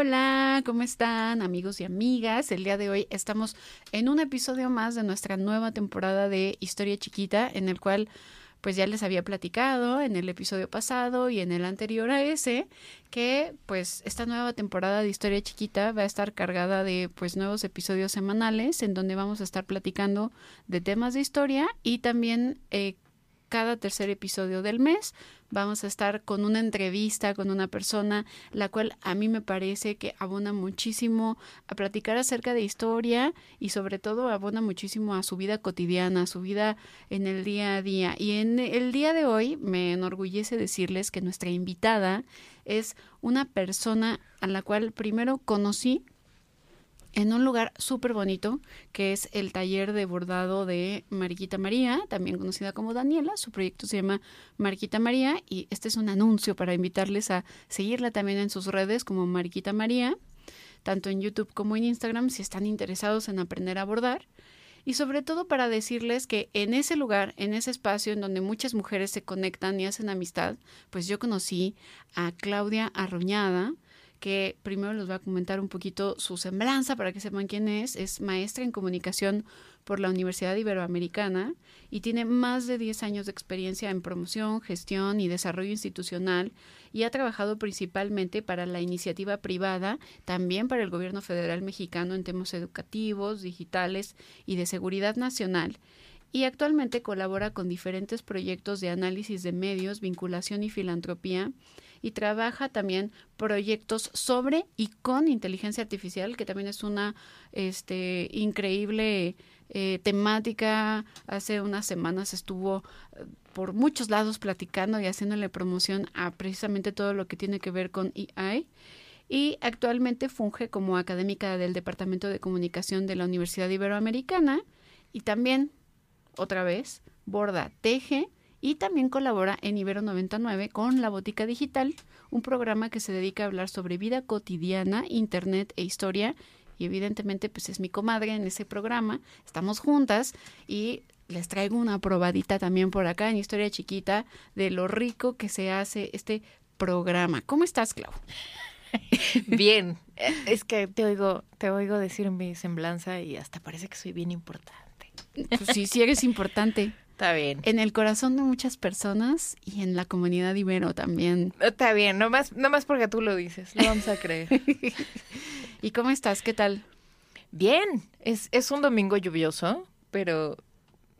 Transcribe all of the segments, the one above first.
Hola, ¿cómo están amigos y amigas? El día de hoy estamos en un episodio más de nuestra nueva temporada de Historia Chiquita, en el cual pues ya les había platicado en el episodio pasado y en el anterior a ese que pues esta nueva temporada de Historia Chiquita va a estar cargada de pues nuevos episodios semanales en donde vamos a estar platicando de temas de historia y también eh, cada tercer episodio del mes vamos a estar con una entrevista con una persona, la cual a mí me parece que abona muchísimo a platicar acerca de historia y sobre todo abona muchísimo a su vida cotidiana, a su vida en el día a día. Y en el día de hoy me enorgullece decirles que nuestra invitada es una persona a la cual primero conocí en un lugar súper bonito, que es el taller de bordado de Mariquita María, también conocida como Daniela. Su proyecto se llama Mariquita María y este es un anuncio para invitarles a seguirla también en sus redes como Mariquita María, tanto en YouTube como en Instagram, si están interesados en aprender a bordar. Y sobre todo para decirles que en ese lugar, en ese espacio en donde muchas mujeres se conectan y hacen amistad, pues yo conocí a Claudia Arroñada, que primero les voy a comentar un poquito su semblanza para que sepan quién es. Es maestra en comunicación por la Universidad Iberoamericana y tiene más de 10 años de experiencia en promoción, gestión y desarrollo institucional y ha trabajado principalmente para la iniciativa privada, también para el gobierno federal mexicano en temas educativos, digitales y de seguridad nacional y actualmente colabora con diferentes proyectos de análisis de medios, vinculación y filantropía y trabaja también proyectos sobre y con inteligencia artificial, que también es una este, increíble eh, temática. Hace unas semanas estuvo eh, por muchos lados platicando y haciéndole promoción a precisamente todo lo que tiene que ver con AI y actualmente funge como académica del Departamento de Comunicación de la Universidad Iberoamericana y también, otra vez, borda, teje y también colabora en Ibero 99 con La Botica Digital, un programa que se dedica a hablar sobre vida cotidiana, internet e historia. Y evidentemente, pues es mi comadre en ese programa. Estamos juntas y les traigo una probadita también por acá en Historia Chiquita de lo rico que se hace este programa. ¿Cómo estás, Clau? Bien, es que te oigo, te oigo decir mi semblanza y hasta parece que soy bien importante. Pues sí, sí eres importante. Está bien. En el corazón de muchas personas y en la comunidad ibero también. Está bien, no más, no más porque tú lo dices, lo vamos a creer. ¿Y cómo estás? ¿Qué tal? Bien, es, es un domingo lluvioso, pero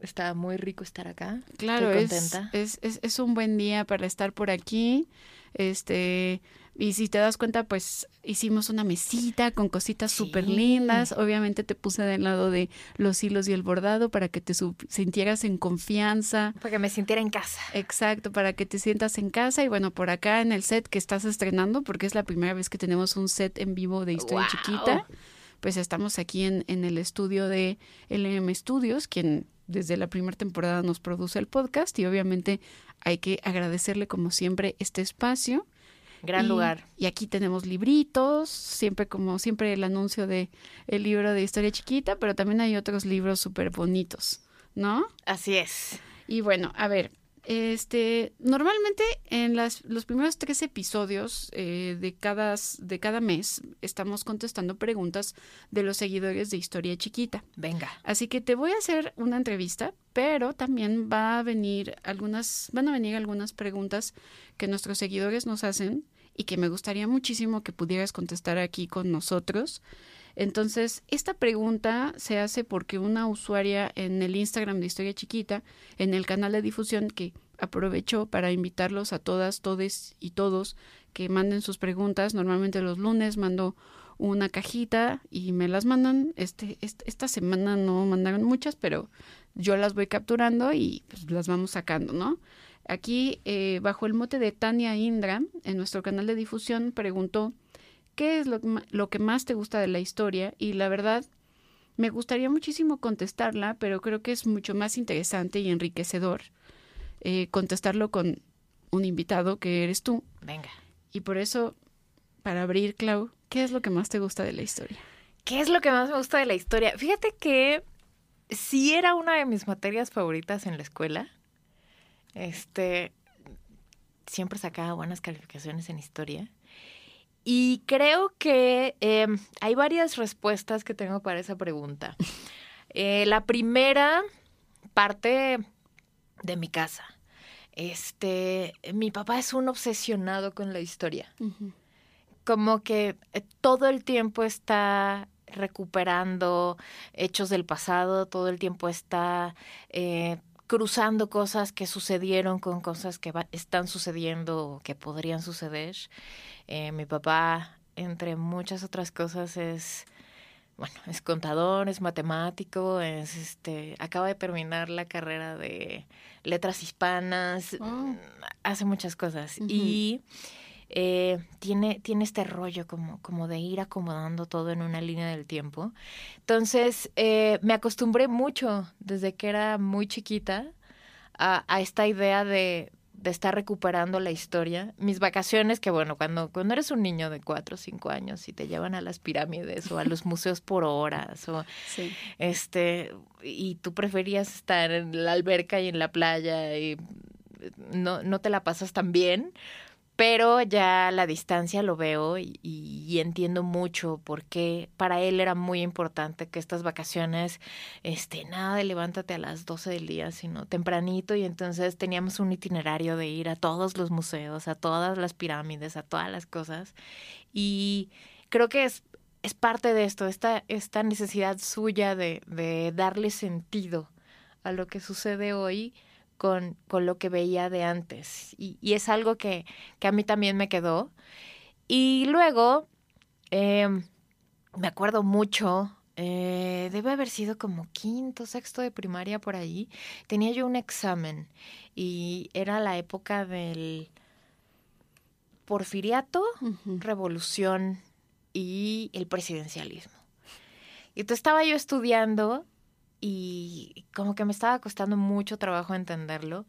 está muy rico estar acá. Claro, contenta. Es, es, es, un buen día para estar por aquí. Este, y si te das cuenta, pues hicimos una mesita con cositas súper lindas. Obviamente te puse del lado de los hilos y el bordado para que te sintieras en confianza. Para que me sintiera en casa. Exacto, para que te sientas en casa. Y bueno, por acá en el set que estás estrenando, porque es la primera vez que tenemos un set en vivo de Historia Chiquita, pues estamos aquí en, en el estudio de LM Studios, quien desde la primera temporada nos produce el podcast y obviamente hay que agradecerle como siempre este espacio Gran lugar. Y aquí tenemos libritos, siempre como siempre el anuncio de el libro de historia chiquita, pero también hay otros libros súper bonitos, ¿no? Así es. Y bueno, a ver, este, normalmente en las, los primeros tres episodios eh, de, cada, de cada mes estamos contestando preguntas de los seguidores de Historia Chiquita. Venga. Así que te voy a hacer una entrevista, pero también va a venir algunas, van a venir algunas preguntas que nuestros seguidores nos hacen y que me gustaría muchísimo que pudieras contestar aquí con nosotros. Entonces, esta pregunta se hace porque una usuaria en el Instagram de Historia Chiquita, en el canal de difusión, que aprovechó para invitarlos a todas, todes y todos que manden sus preguntas. Normalmente los lunes mando una cajita y me las mandan. Este, esta semana no mandaron muchas, pero yo las voy capturando y pues, las vamos sacando, ¿no? Aquí, eh, bajo el mote de Tania Indra, en nuestro canal de difusión, preguntó qué es lo, que más te gusta de la historia y la verdad me gustaría muchísimo contestarla, pero creo que es mucho más interesante y enriquecedor eh, contestarlo con un invitado que eres tú. Venga. Y por eso, para abrir, Clau, ¿qué es lo que más te gusta de la historia? ¿Qué es lo que más me gusta de la historia? Fíjate que sí era una de mis materias favoritas en la escuela. Este, siempre sacaba buenas calificaciones en historia. Y creo que em, hay varias respuestas que tengo para esa pregunta. Eh, la primera parte de mi casa. Este, mi papá es un obsesionado con la historia. Como que eh, todo el tiempo está recuperando hechos del pasado, todo el tiempo está eh, cruzando cosas que sucedieron con cosas que están sucediendo o que podrían suceder. Eh, mi papá, entre muchas otras cosas, es bueno, es contador, es matemático, es este, acaba de terminar la carrera de letras hispanas, oh. hace muchas cosas. Y eh, tiene, tiene este rollo como, como de ir acomodando todo en una línea del tiempo. Entonces, eh, me acostumbré mucho desde que era muy chiquita a, a esta idea de, de estar recuperando la historia. Mis vacaciones, que bueno, cuando, cuando eres un niño de cuatro o cinco años y te llevan a las pirámides o a los museos por horas, o este, y tú preferías estar en la alberca y en la playa y no, no te la pasas tan bien, pero ya la distancia lo veo y, entiendo mucho porque para él era muy importante que estas vacaciones, este, nada de levántate a las 12 del día, sino tempranito y entonces teníamos un itinerario de ir a todos los museos, a todas las pirámides, a todas las cosas. Y creo que es, es parte de esto, esta, esta necesidad suya de, de darle sentido a lo que sucede hoy con, con lo que veía de antes. Y, y es algo que, que, a mí también me quedó. Y luego, eh, me acuerdo mucho, eh, debe haber sido como quinto, sexto de primaria por ahí, tenía yo un examen y era la época del porfiriato, revolución y el presidencialismo. Y entonces estaba yo estudiando y como que me estaba costando mucho trabajo entenderlo.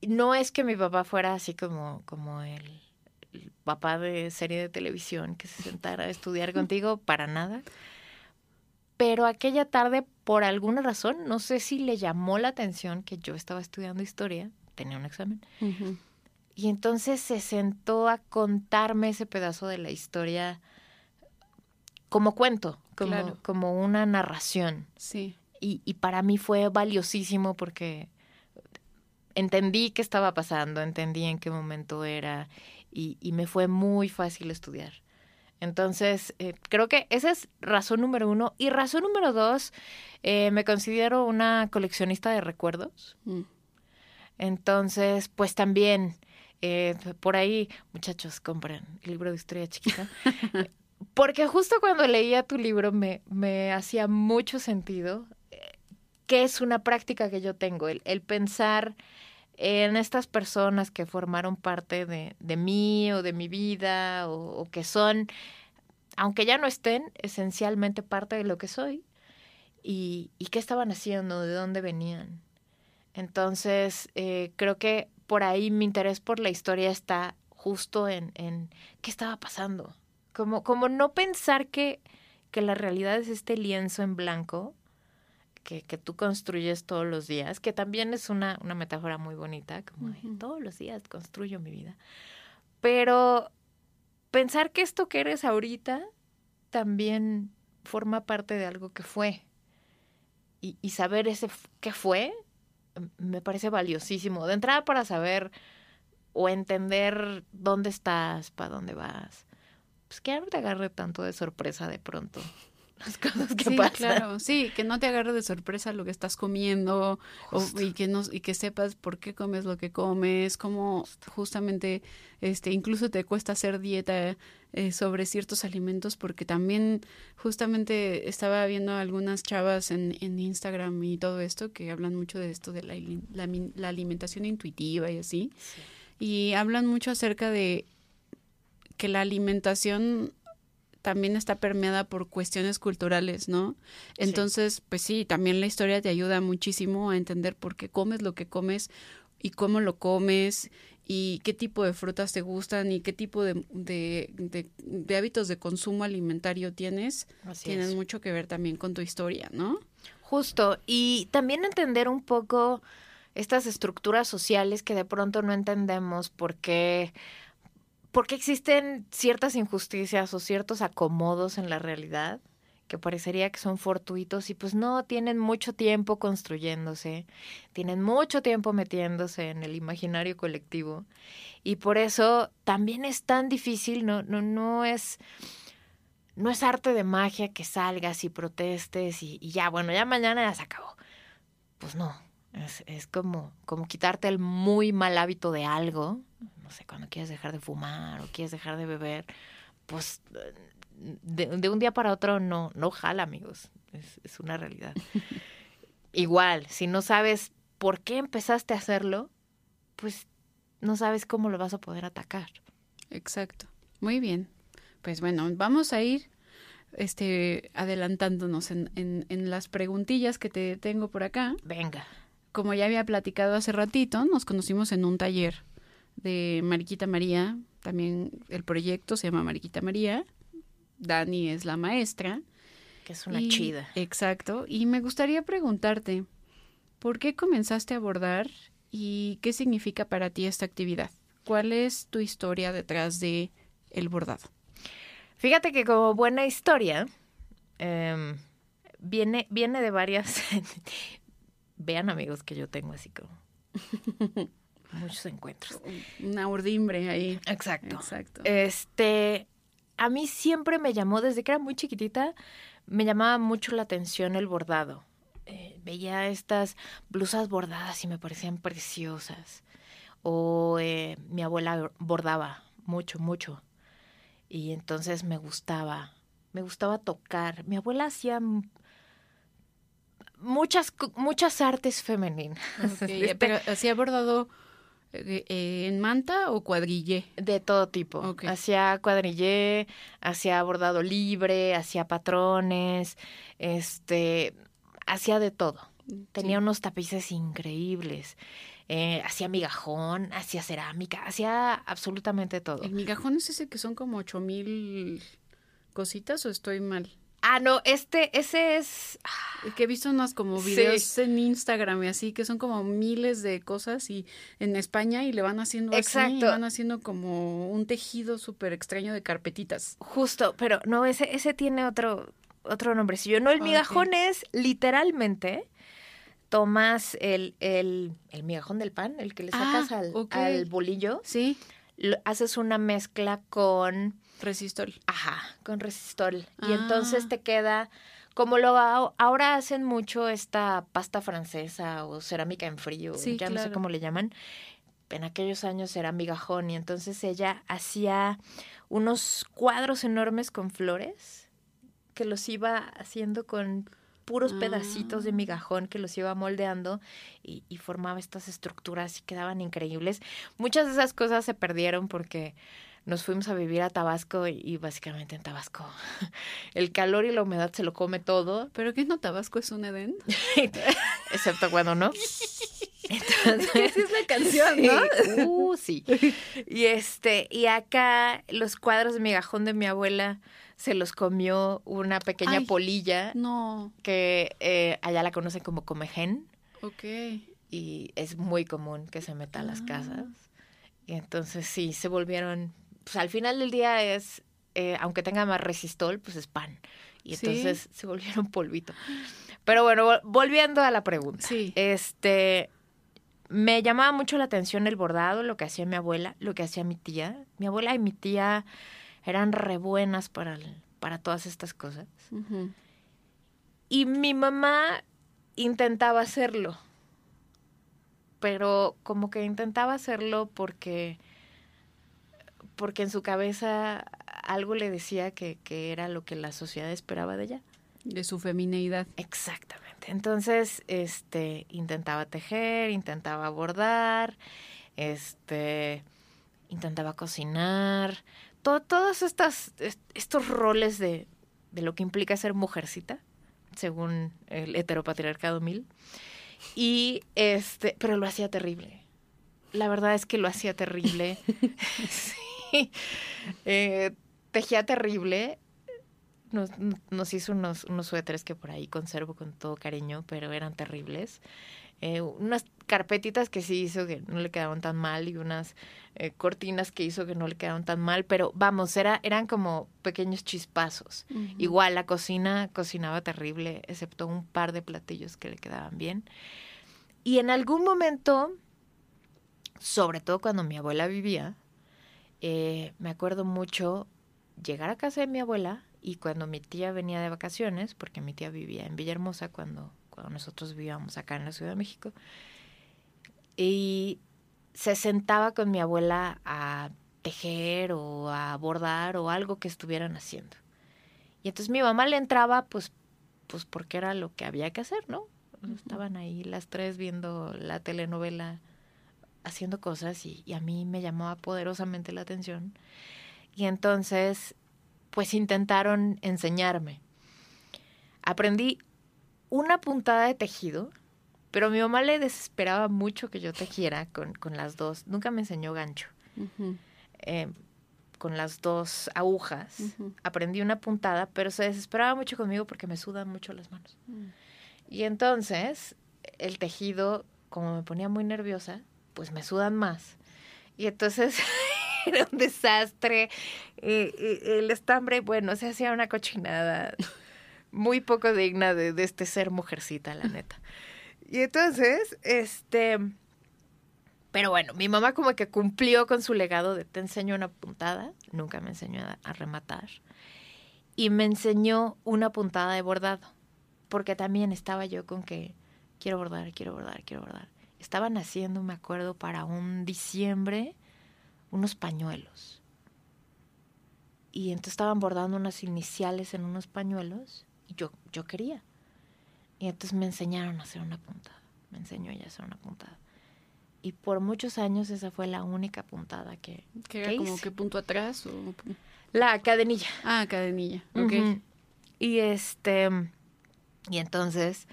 No es que mi papá fuera así como, como el, papá de serie de televisión que se sentara a estudiar contigo, para nada. Pero aquella tarde, por alguna razón, no sé si le llamó la atención que yo estaba estudiando historia, tenía un examen. Y entonces se sentó a contarme ese pedazo de la historia como cuento, como, como una narración. Sí. Y, y para mí fue valiosísimo porque entendí qué estaba pasando, entendí en qué momento era y, y me fue muy fácil estudiar. Entonces, eh, creo que esa es razón número uno. Y razón número dos, eh, me considero una coleccionista de recuerdos. Mm. Entonces, pues también, eh, por ahí, muchachos, compren el libro de historia chiquita. Porque justo cuando leía tu libro me, me hacía mucho sentido eh, que es una práctica que yo tengo, el, el pensar en estas personas que formaron parte de, de mí o de mi vida o, que son, aunque ya no estén, esencialmente parte de lo que soy y, y qué estaban haciendo, de dónde venían. Entonces, eh, creo que por ahí mi interés por la historia está justo en, en qué estaba pasando, como, como no pensar que, que la realidad es este lienzo en blanco que, que tú construyes todos los días, que también es una, una metáfora muy bonita, como todos los días construyo mi vida. Pero pensar que esto que eres ahorita también forma parte de algo que fue. Y, y saber ese qué fue me parece valiosísimo. De entrada para saber o entender dónde estás, para dónde vas pues que no te agarre tanto de sorpresa de pronto las cosas que sí, pasan. Claro, sí, que no te agarre de sorpresa lo que estás comiendo y que no, y que sepas por qué comes lo que comes, cómo justamente este incluso te cuesta hacer dieta eh, sobre ciertos alimentos porque también justamente estaba viendo algunas chavas en, en Instagram y todo esto que hablan mucho de esto de la, la, alimentación intuitiva y así. Y hablan mucho acerca de que la alimentación también está permeada por cuestiones culturales, ¿no? Entonces, pues sí, también la historia te ayuda muchísimo a entender por qué comes lo que comes y cómo lo comes y qué tipo de frutas te gustan y qué tipo de, de, hábitos de consumo alimentario tienes. Tienen mucho que ver también con tu historia, ¿no? Justo. Y también entender un poco estas estructuras sociales que de pronto no entendemos porque porque existen ciertas injusticias o ciertos acomodos en la realidad que parecería que son fortuitos y pues no, tienen mucho tiempo construyéndose, tienen mucho tiempo metiéndose en el imaginario colectivo y por eso también es tan difícil, no, no, no es no es arte de magia que salgas y protestes y, y ya, bueno, ya mañana ya se acabó. Pues no, es, es, como, como quitarte el muy mal hábito de algo, no sé, cuando quieres dejar de fumar o quieres dejar de beber, pues de, de, un día para otro no, no jala, amigos. Es, es una realidad. Igual, si no sabes por qué empezaste a hacerlo, pues no sabes cómo lo vas a poder atacar. Exacto. Muy bien. Pues bueno, vamos a ir este adelantándonos en, en, en las preguntillas que te tengo por acá. Venga. Como ya había platicado hace ratito, nos conocimos en un taller de Mariquita María. También el proyecto se llama Mariquita María. Dani es la maestra. Que es una Y- chida. Exacto. Y me gustaría preguntarte, ¿por qué comenzaste a bordar y qué significa para ti esta actividad? ¿Cuál es tu historia detrás de el bordado? Fíjate que como buena historia, em, viene, viene de varias... Vean amigos que yo tengo así como muchos encuentros. Una urdimbre ahí. Exacto. Exacto. Este, a mí siempre me llamó, desde que era muy chiquitita, me llamaba mucho la atención el bordado. Eh, veía estas blusas bordadas y me parecían preciosas. O eh, mi abuela bordaba mucho, mucho. Y entonces me gustaba, me gustaba tocar. Mi abuela hacía muchas, muchas artes femeninas. Ok, Este, Pero hacía bordado en manta o cuadrillé. De todo tipo. Ok. Hacía cuadrillé, hacía bordado libre, hacía patrones, este, hacía de todo. Tenía Sí. unos tapices increíbles. Eh, hacía migajón, hacía cerámica, hacía absolutamente todo. ¿El migajón es ese que son como ocho mil cositas o estoy mal? Ah, no, este, ese es. Que he visto unos como Sí. videos en Instagram y así, que son como miles de cosas y en España y le van haciendo así, y Exacto. van haciendo como un tejido súper extraño de carpetitas. Justo, pero no, ese, ese tiene otro, otro nombrecillo. No, el migajón es literalmente tomas el, el, el migajón del pan, el que le Ah, sacas al, ok. al bolillo, Sí, lo- haces una mezcla con, resistol. ajá, con resistol. Y Ah. entonces te queda, como lo ahora hacen mucho esta pasta francesa o cerámica en frío, Sí, ya no sé cómo le llaman. En aquellos años era migajón y entonces ella hacía unos cuadros enormes con flores que los iba haciendo con puros pedacitos de Ah. migajón que los iba moldeando y, y formaba estas estructuras y quedaban increíbles. Muchas de esas cosas se perdieron porque nos fuimos a vivir a Tabasco y, básicamente en Tabasco el calor y la humedad se lo come todo, ¿Pero qué no Tabasco es un Edén? excepto cuando no. Entonces, Esa es la canción, Sí, uh, sí. Y este, y acá los cuadros de migajón de mi abuela se los comió una pequeña Ay. polilla No, que eh, allá la conocen como comején ok. y es muy común que se meta a las Ah. casas. Y entonces sí, se volvieron, pues al final del día es, eh, aunque tenga más resistol, pues es pan. Y Sí. entonces se volvieron polvito. Pero bueno, vol- volviendo a la pregunta. Sí. Este, me llamaba mucho la atención el bordado, lo que hacía mi abuela, lo que hacía mi tía. Mi abuela y mi tía eran re buenas para, el- para todas estas cosas. Y mi mamá intentaba hacerlo. Pero como que intentaba hacerlo porque porque en su cabeza algo le decía que, que era lo que la sociedad esperaba de ella. De su femineidad. Exactamente. Entonces, este, intentaba tejer, intentaba bordar, este, intentaba cocinar, to- todos estas, est- estos roles de, de lo que implica ser mujercita, según el heteropatriarcado mil. Y este, pero lo hacía terrible. La verdad es que lo hacía terrible. sí. Eh, tejía terrible nos, nos hizo unos, unos suéteres que por ahí conservo con todo cariño, pero eran terribles. eh, unas carpetitas que sí hizo que no le quedaban tan mal y unas eh, cortinas que hizo que no le quedaban tan mal, pero vamos, era, eran como pequeños chispazos. Igual la cocina cocinaba terrible, excepto un par de platillos que le quedaban bien. Y en algún momento, sobre todo cuando mi abuela vivía, eh, me acuerdo mucho llegar a casa de mi abuela y cuando mi tía venía de vacaciones, porque mi tía vivía en Villahermosa cuando, cuando nosotros vivíamos acá en la Ciudad de México, y se sentaba con mi abuela a tejer o a bordar o algo que estuvieran haciendo. Y entonces mi mamá le entraba pues, pues porque era lo que había que hacer, ¿no? Estaban ahí las tres viendo la telenovela, haciendo cosas y, y a mí me llamaba poderosamente la atención. Y entonces, pues intentaron enseñarme. Aprendí una puntada de tejido pero a mi mamá le desesperaba mucho que yo tejiera con, con las dos. Nunca me enseñó gancho. Eh, con las dos agujas. Aprendí una puntada, pero se desesperaba mucho conmigo porque me sudan mucho las manos. Mm. Y entonces, el tejido, como me ponía muy nerviosa, pues me sudan más. Y entonces era un desastre. el estambre, bueno, se hacía una cochinada muy poco digna de, de este ser mujercita, la neta. Y entonces, este... Pero bueno, mi mamá como que cumplió con su legado de te enseño una puntada, nunca me enseñó a, rematar, y me enseñó una puntada de bordado, porque también estaba yo con que quiero bordar, quiero bordar, quiero bordar. Estaban haciendo, me acuerdo, para un diciembre, unos pañuelos. Y entonces estaban bordando unas iniciales en unos pañuelos y yo, yo quería. Y entonces me enseñaron a hacer una puntada. Me enseñó ella a hacer una puntada. Y por muchos años esa fue la única puntada que. ¿Que era como que punto atrás o.? La cadenilla. Ah, cadenilla. Ok. Y este. Y entonces.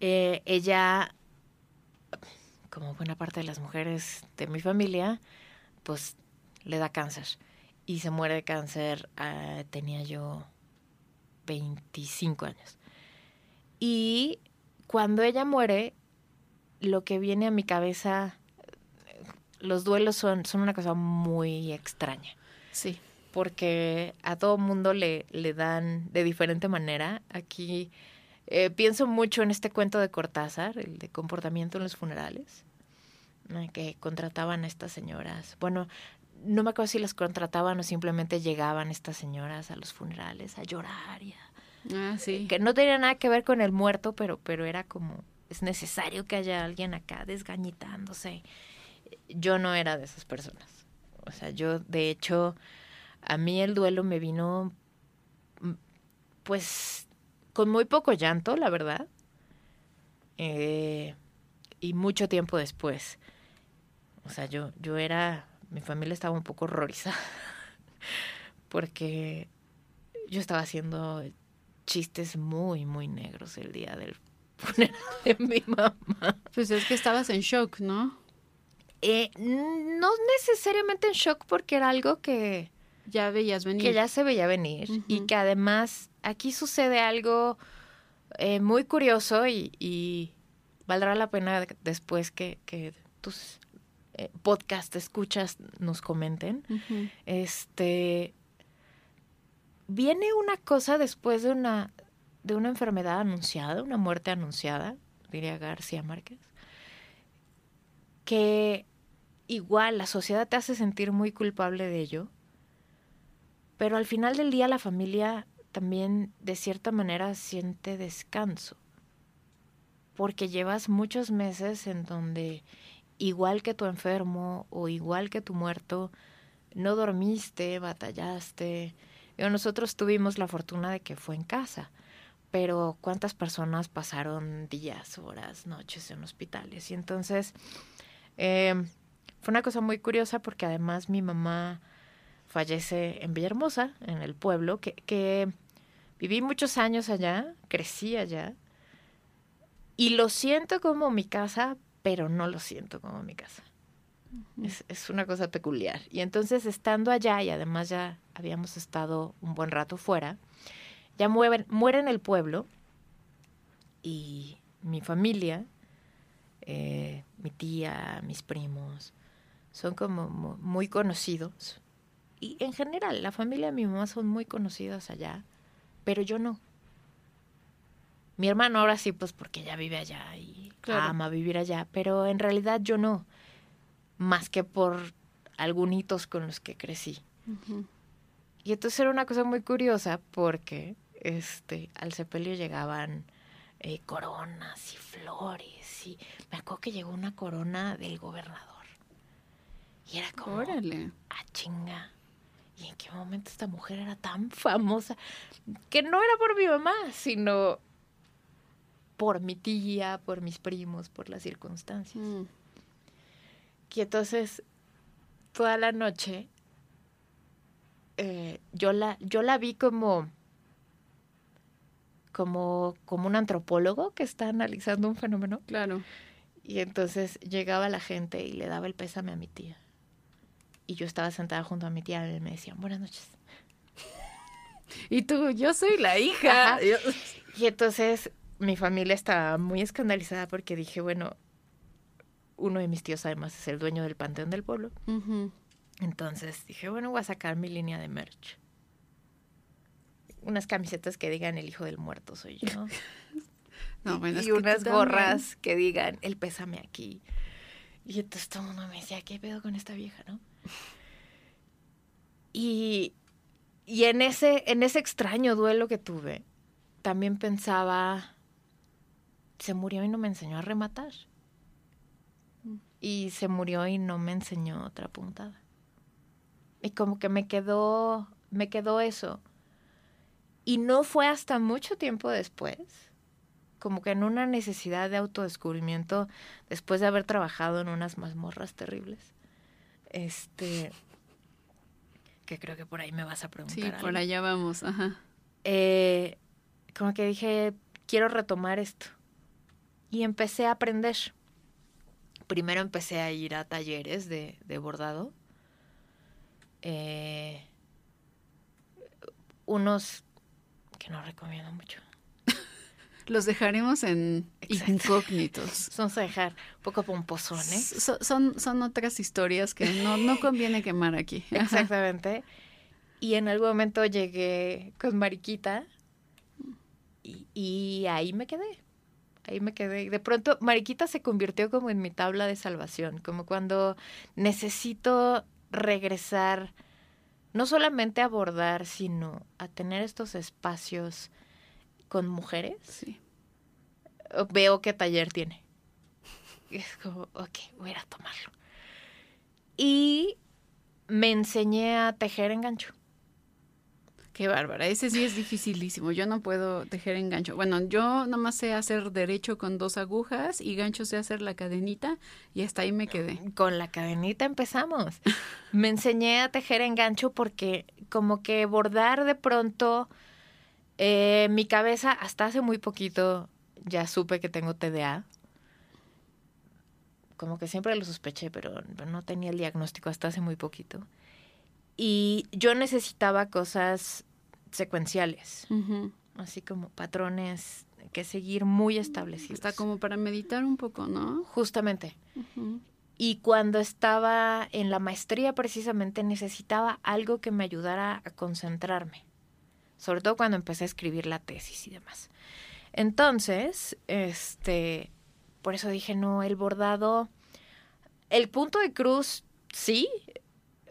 Eh, ella. Como buena parte de las mujeres de mi familia, pues le da cáncer. Y se muere de cáncer. Ah, tenía yo 25 años. Y cuando ella muere, lo que viene a mi cabeza, los duelos son, son una cosa muy extraña. Sí. Porque a todo mundo le, le dan de diferente manera. Aquí eh, pienso mucho en este cuento de Cortázar, el de comportamiento en los funerales, que contrataban a estas señoras. Bueno, no me acuerdo si las contrataban o simplemente llegaban estas señoras a los funerales a llorar y a Ah, sí. Que no tenía nada que ver con el muerto, pero, pero era como, es necesario que haya alguien acá desgañitándose. Yo no era de esas personas. O sea, yo, de hecho, a mí el duelo me vino, mm, pues, con muy poco llanto, la verdad. Eh, y mucho tiempo después. O sea, yo, yo era, mi familia estaba un poco horrorizada. porque yo estaba haciendo chistes muy, muy negros el día del funeral de mi mamá. Pues es que estabas en shock, ¿no? Eh, no necesariamente en shock porque era algo que... Ya veías venir. Que ya se veía venir y que además aquí sucede algo eh, muy curioso y, valdrá la pena después que, que tus eh, podcast escuchas nos comenten. Este viene una cosa después de una, de una enfermedad anunciada, una muerte anunciada, diría García Márquez, que igual la sociedad te hace sentir muy culpable de ello, pero al final del día la familia también de cierta manera siente descanso, porque llevas muchos meses en donde igual que tu enfermo o igual que tu muerto, no dormiste, batallaste, nosotros tuvimos la fortuna de que fue en casa, pero ¿cuántas personas pasaron días, horas, noches en hospitales? Y entonces em, fue una cosa muy curiosa porque además mi mamá fallece en Villahermosa, en el pueblo, que, que viví muchos años allá, crecí allá, y lo siento como mi casa, pero no lo siento como mi casa. Es, es, una cosa peculiar. Y entonces estando allá, y además ya habíamos estado un buen rato fuera, ya mueren, muere en el pueblo y mi familia eh, mi tía, mis primos, son como mu- muy conocidos. Y en general, la familia de mi mamá son muy conocidas allá, pero yo no. Mi hermano ahora sí, pues porque ya vive allá y Claro. ama vivir allá, pero en realidad yo no, más que por algunos con los que crecí. Y entonces era una cosa muy curiosa porque este, al sepelio llegaban eh, coronas y flores. Y me acuerdo que llegó una corona del gobernador. Y era como, Órale. ah, chinga. ¿Y en qué momento esta mujer era tan famosa? Que no era por mi mamá, sino por mi tía, por mis primos, por las circunstancias. Mm. Y entonces, toda la noche, eh, yo, la, yo la vi como, como, como un antropólogo que está analizando un fenómeno. Claro. Y entonces llegaba la gente y le daba el pésame a mi tía. Y yo estaba sentada junto a mi tía y me decían, buenas noches. Y tú, yo soy la hija. Ajá. Y entonces mi familia estaba muy escandalizada porque dije, bueno, uno de mis tíos además es el dueño del Panteón del Pueblo. Entonces dije, bueno, voy a sacar mi línea de merch. Unas camisetas que digan el hijo del muerto soy yo. No, bueno, y tú unas también. gorras que digan el pésame aquí. Y entonces todo el mundo me decía, ¿qué pedo con esta vieja, no? Y, y en, ese, en ese extraño duelo que tuve, también pensaba, se murió y no me enseñó a rematar. Y se murió y no me enseñó otra puntada. Y como que me quedó, me quedó eso. Y no fue hasta mucho tiempo después, como que en una necesidad de autodescubrimiento, después de haber trabajado en unas mazmorras terribles. Este. Que creo que por ahí me vas a preguntar. Sí, algo. por allá vamos. Ajá. Eh, como que dije, quiero retomar esto. Y empecé a aprender. Primero empecé a ir a talleres de, de bordado. Eh, unos que no recomiendo mucho. Los dejaremos en Exacto. incógnitos. Son a dejar un poco pomposones. So- son, son otras historias que no, no conviene quemar aquí. Ajá. Exactamente. Y en algún momento llegué con Mariquita y, y ahí me quedé. Ahí me quedé. De pronto Mariquita se convirtió como en mi tabla de salvación, como cuando necesito regresar no solamente a bordar, sino a tener estos espacios con mujeres. Sí. Veo qué taller tiene. Y es como, ok, voy a ir a tomarlo. Y me enseñé a tejer en gancho. Qué bárbara. Ese sí es dificilísimo. Yo no puedo tejer en gancho. Bueno, yo nomás sé hacer derecho con dos agujas y gancho sé hacer la cadenita y hasta ahí me quedé. Con la cadenita empezamos. Me enseñé a tejer en gancho porque como que bordar de pronto, eh, mi cabeza hasta hace muy poquito ya supe que tengo TDA. Como que siempre lo sospeché, pero no tenía el diagnóstico hasta hace muy poquito. Y yo necesitaba cosas secuenciales, así como patrones que seguir muy establecidos. Está como para meditar un poco, ¿no? Justamente. Y cuando estaba en la maestría precisamente necesitaba algo que me ayudara a concentrarme, sobre todo cuando empecé a escribir la tesis y demás. Entonces, este, por eso dije, no, el bordado, el punto de cruz, sí,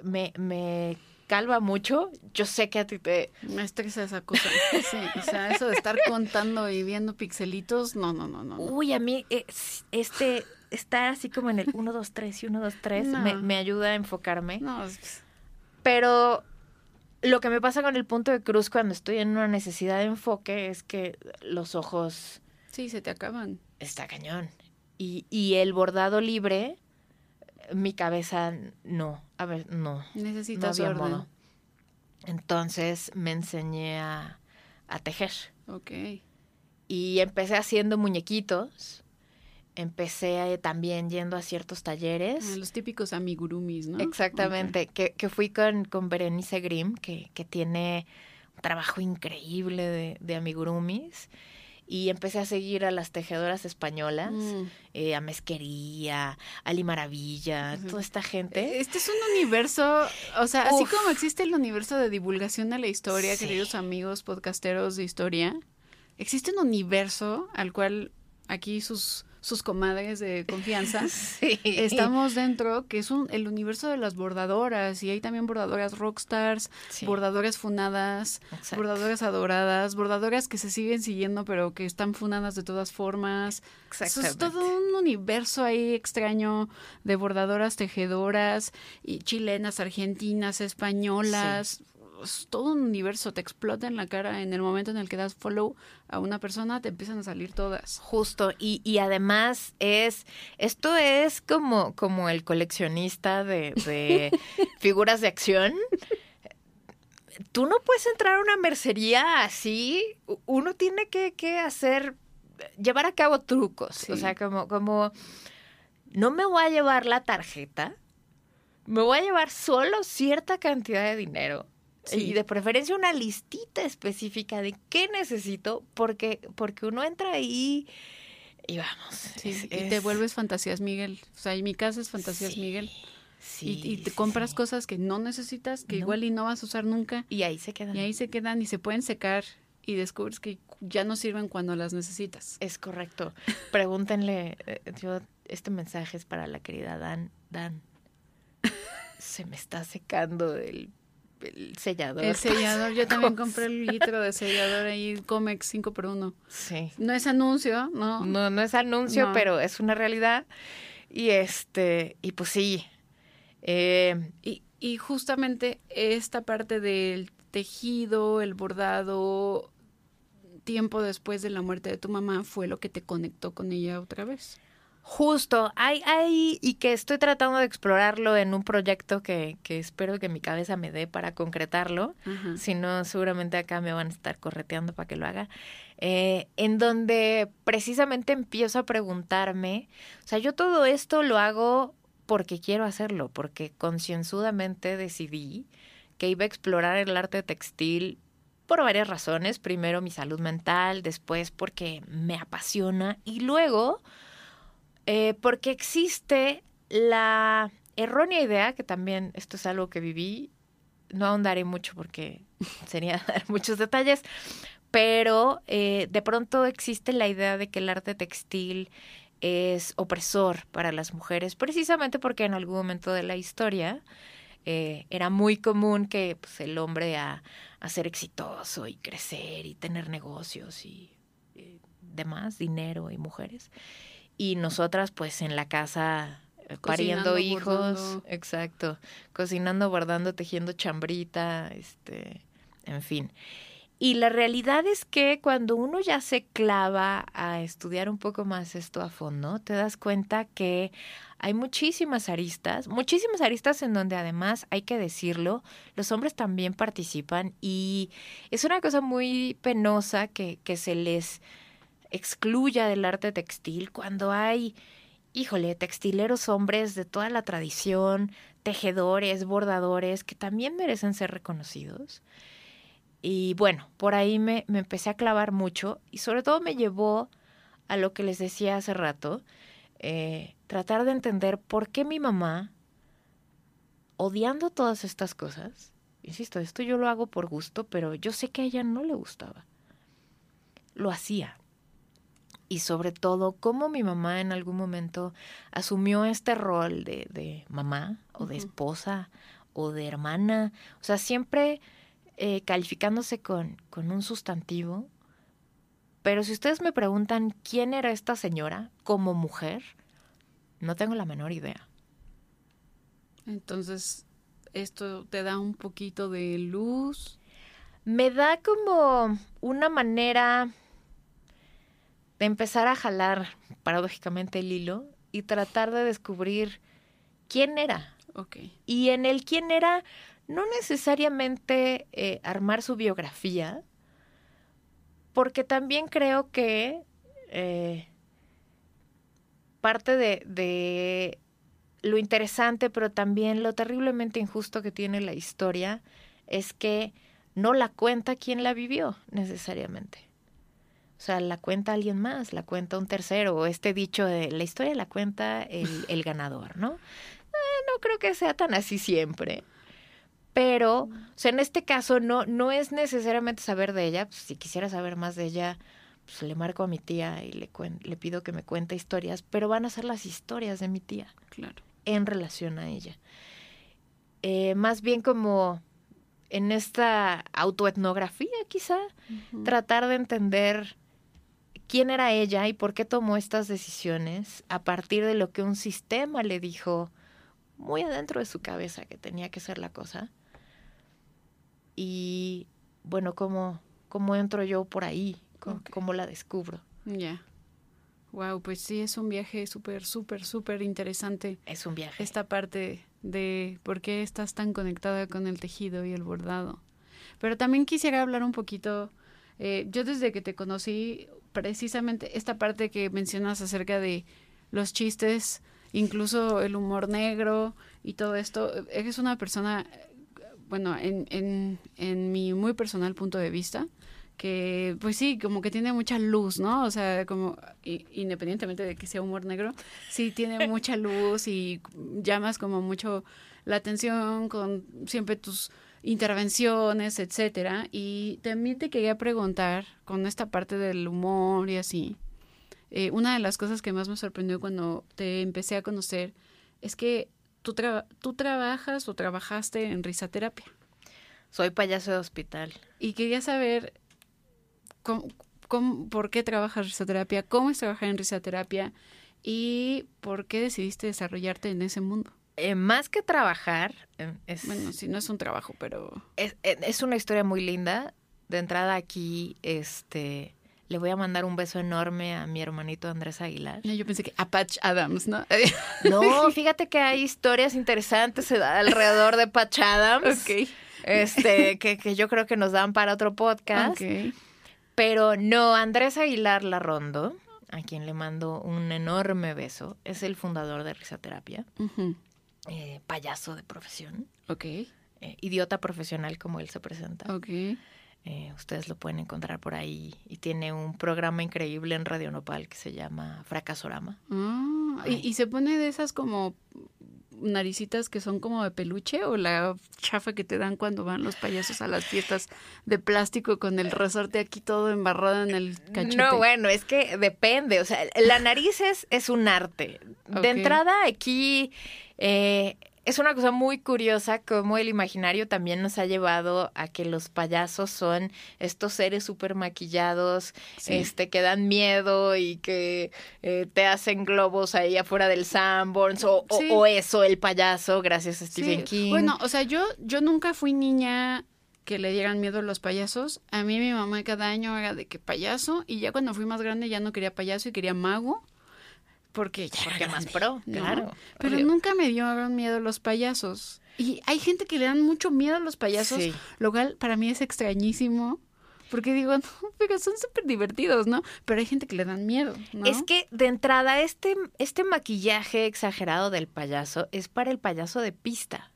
me, me calva mucho. Yo sé que a ti te... Me estresa esa cosa. Sí, o sea, eso de estar contando y viendo pixelitos, no, no, no, no. Uy, a mí es- este, estar así como en el 1, 2, 3 y 1, 2, 3 No. me, me ayuda a enfocarme. No, es- Pero lo que me pasa con el punto de cruz cuando estoy en una necesidad de enfoque es que los ojos sí, se te acaban. está cañón. Y, y el bordado libre, mi cabeza no. A ver, no. No Necesitas había orden. modo. Entonces me enseñé a, a tejer. Ok. Y empecé haciendo muñequitos. Empecé eh, también yendo a ciertos talleres. Ah, Los típicos amigurumis, ¿no? Exactamente, que, que fui con, con Berenice Grimm, que, que tiene un trabajo increíble de, de amigurumis. y empecé a seguir a las tejedoras españolas, Mm. eh, a Mezquería, a Ali Maravilla, toda esta gente. Este es un universo, o sea, así como existe el universo de divulgación de la historia, Sí. queridos amigos podcasteros de historia, existe un universo al cual aquí sus, sus comadres de confianza Sí. estamos dentro, que es un, el universo de las bordadoras, y hay también bordadoras rockstars, Sí, bordadoras funadas, exacto. bordadoras adoradas, bordadoras que se siguen siguiendo pero que están funadas de todas formas. Eso es todo un universo ahí extraño de bordadoras, tejedoras, y chilenas, argentinas, españolas. Es todo un universo, te explota en la cara en el momento en el que das follow a una persona, te empiezan a salir todas. Justo, y, y además es, esto es como, como el coleccionista de, de figuras de acción. Tú no puedes entrar a una mercería así, uno tiene que, que hacer, llevar a cabo trucos, Sí. o sea, como, como, no me voy a llevar la tarjeta, me voy a llevar solo cierta cantidad de dinero. Sí. Y de preferencia una listita específica de qué necesito, porque, porque uno entra ahí y vamos. Sí, es- y te es- vuelves Fantasías Miguel. O sea, y mi casa es Fantasías Sí, Miguel. sí, y, y te compras cosas que no necesitas, que No. igual y no vas a usar nunca. Y ahí se quedan. Y ahí se quedan y se pueden secar y descubres que ya no sirven cuando las necesitas. Es correcto. Pregúntenle, eh, yo, este mensaje es para la querida Dan. Dan, se me está secando el, el sellador. El sellador, yo también compré el litro de sellador ahí, Comex 5 por 1 Sí. No es anuncio, ¿no? No, no es anuncio, No. pero es una realidad. Y este, y pues sí. Eh, Y, y justamente esta parte del tejido, el bordado, tiempo después de la muerte de tu mamá, fue lo que te conectó con ella otra vez. Justo, hay, hay, y que estoy tratando de explorarlo en un proyecto que, que espero que mi cabeza me dé para concretarlo. Si no, seguramente acá me van a estar correteando para que lo haga. Eh, en donde precisamente empiezo a preguntarme, o sea, yo todo esto lo hago porque quiero hacerlo, porque concienzudamente decidí que iba a explorar el arte textil por varias razones. Primero mi salud mental, después porque me apasiona y luego eh, porque existe la errónea idea, que también esto es algo que viví, no ahondaré mucho porque sería dar muchos detalles, pero eh, de pronto existe la idea de que el arte textil es opresor para las mujeres, precisamente porque en algún momento de la historia eh, era muy común que pues, el hombre a, a ser exitoso y crecer y tener negocios y demás, dinero y mujeres. Y nosotras pues en la casa eh, pariendo Cocinando, hijos, bordando. exacto, cocinando, bordando, tejiendo chambrita, este, en fin. Y la realidad es que cuando uno ya se clava a estudiar un poco más esto a fondo, te das cuenta que hay muchísimas aristas, muchísimas aristas en donde además, hay que decirlo, los hombres también participan y es una cosa muy penosa que, que se les excluya del arte textil cuando hay, híjole, textileros hombres de toda la tradición, tejedores, bordadores, que también merecen ser reconocidos. Y bueno, por ahí me, me empecé a clavar mucho y sobre todo me llevó a lo que les decía hace rato, eh, tratar de entender por qué mi mamá, odiando todas estas cosas, insisto, esto yo lo hago por gusto, pero yo sé que a ella no le gustaba, lo hacía. Y sobre todo, cómo mi mamá en algún momento asumió este rol de, de mamá o de esposa o de hermana, o sea, siempre eh, calificándose con, con un sustantivo. Pero si ustedes me preguntan quién era esta señora como mujer, no tengo la menor idea. Entonces, esto te da un poquito de luz. Me da como una manera de empezar a jalar paradójicamente el hilo y tratar de descubrir quién era. Y en el quién era, no necesariamente eh, armar su biografía, porque también creo que eh, parte de, de lo interesante, pero también lo terriblemente injusto que tiene la historia, es que no la cuenta quien la vivió necesariamente. O sea, la cuenta alguien más, la cuenta un tercero, o este dicho de la historia la cuenta el, el ganador, ¿no? Eh, no creo que sea tan así siempre. Pero, o sea, en este caso no, no es necesariamente saber de ella. Pues, si quisiera saber más de ella, pues le marco a mi tía y le, le pido que me cuente historias, pero van a ser las historias de mi tía. Claro. En relación a ella. Eh, más bien como en esta autoetnografía, quizá, tratar de entender quién era ella y por qué tomó estas decisiones a partir de lo que un sistema le dijo muy adentro de su cabeza que tenía que ser la cosa. Y bueno, ¿cómo, cómo entro yo por ahí? ¿Cómo, la descubro? Ya. Wow, pues sí, es un viaje súper, súper, súper interesante. Es un viaje. Esta parte de por qué estás tan conectada con el tejido y el bordado. Pero también quisiera hablar un poquito, eh, yo desde que te conocí, precisamente esta parte que mencionas acerca de los chistes, incluso el humor negro y todo esto, eres una persona, bueno, en, en, en mi muy personal punto de vista, que pues sí, como que tiene mucha luz, ¿no? O sea, como independientemente de que sea humor negro, sí tiene mucha luz y llamas como mucho la atención con siempre tus intervenciones, etcétera. Y también te quería preguntar con esta parte del humor y así. Eh, una de las cosas que más me sorprendió cuando te empecé a conocer es que tú, tú trabajas o trabajaste en risaterapia. Soy payaso de hospital. Y quería saber por qué trabajas risoterapia, cómo es trabajar en risoterapia y por qué decidiste desarrollarte en ese mundo. Eh, más que trabajar, eh, es, bueno, sí, no es un trabajo, pero es, eh, es, una historia muy linda. De entrada aquí, este, le voy a mandar un beso enorme a mi hermanito Andrés Aguilar. Yo pensé que a Patch Adams, ¿no? no, fíjate que hay historias interesantes alrededor de Patch Adams. Ok. Este, que, que yo creo que nos dan para otro podcast. Okay. Pero no, Andrés Aguilar Larrondo, a quien le mando un enorme beso, es el fundador de Risaterapia, eh, payaso de profesión. Ok. Eh, idiota profesional, como él se presenta. Ok. Eh, ustedes lo pueden encontrar por ahí y tiene un programa increíble en Radio Nopal que se llama Fracasorama. Ah, y, y, se pone de esas como naricitas que son como de peluche o la chafa que te dan cuando van los payasos a las fiestas de plástico con el resorte aquí todo embarrado en el cachete? No, bueno, es que depende, o sea, la nariz es, es un arte. De entrada aquí eh, es una cosa muy curiosa cómo el imaginario también nos ha llevado a que los payasos son estos seres súper maquillados, este, que dan miedo y que eh, te hacen globos ahí afuera del Sanborns o, o, eso, el payaso, gracias a Stephen King. Bueno, o sea, yo, yo nunca fui niña que le dieran miedo a los payasos. A mí mi mamá cada año era de que payaso y ya cuando fui más grande ya no quería payaso y quería mago porque ya porque más pro, claro. Pero nunca me dio miedo los payasos. Y hay gente que le dan mucho miedo a los payasos, lo cual para mí es extrañísimo. Porque digo, no, pero son súper divertidos, ¿no? Pero hay gente que le dan miedo, ¿no? Es que de entrada, este, este maquillaje exagerado del payaso es para el payaso de pista.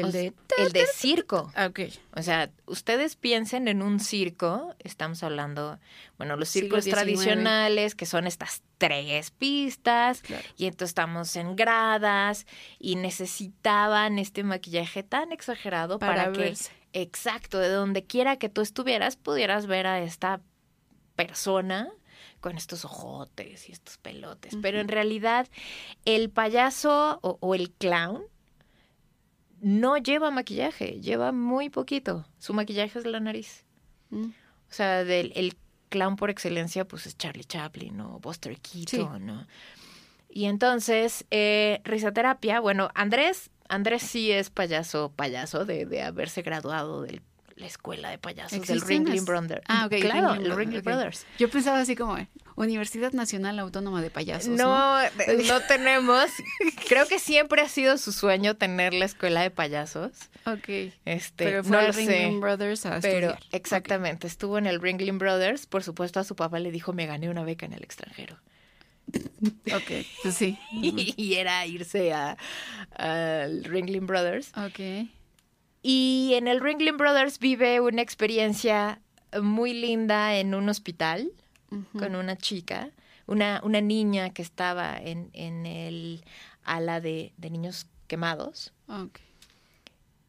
El de... El de circo. Ah, ok. O sea, ustedes piensen en un circo, estamos hablando, bueno, los circos tradicionales, que son estas tres pistas, y entonces estamos en gradas, y necesitaban este maquillaje tan exagerado para, que, exacto, de donde quiera que tú estuvieras, pudieras ver a esta persona con estos ojotes y estos pelotes. Pero en realidad, el payaso o el clown no lleva maquillaje, lleva muy poquito. Su maquillaje es la nariz. Mm. O sea, del, el clown por excelencia, pues es Charlie Chaplin o Buster Keaton, ¿no? Y entonces, eh, risoterapia, bueno, Andrés, Andrés sí es payaso, payaso de, de haberse graduado de la escuela de payasos del Ringling Brothers. Ah, ok. Claro, el Ringling Brothers. Yo pensaba así como, Universidad Nacional Autónoma de Payasos. No, no, tenemos. Creo que siempre ha sido su sueño tener la escuela de payasos. Ok. Este, pero fue no Ringling Brothers a Pero exactamente, estuvo en el Ringling Brothers. Por supuesto, a su papá le dijo, me gané una beca en el extranjero. Ok, pues sí. y era irse a al Ringling Brothers. Ok. Y en el Ringling Brothers vive una experiencia muy linda en un hospital con una chica, una, una niña que estaba en, en el ala de, de niños quemados.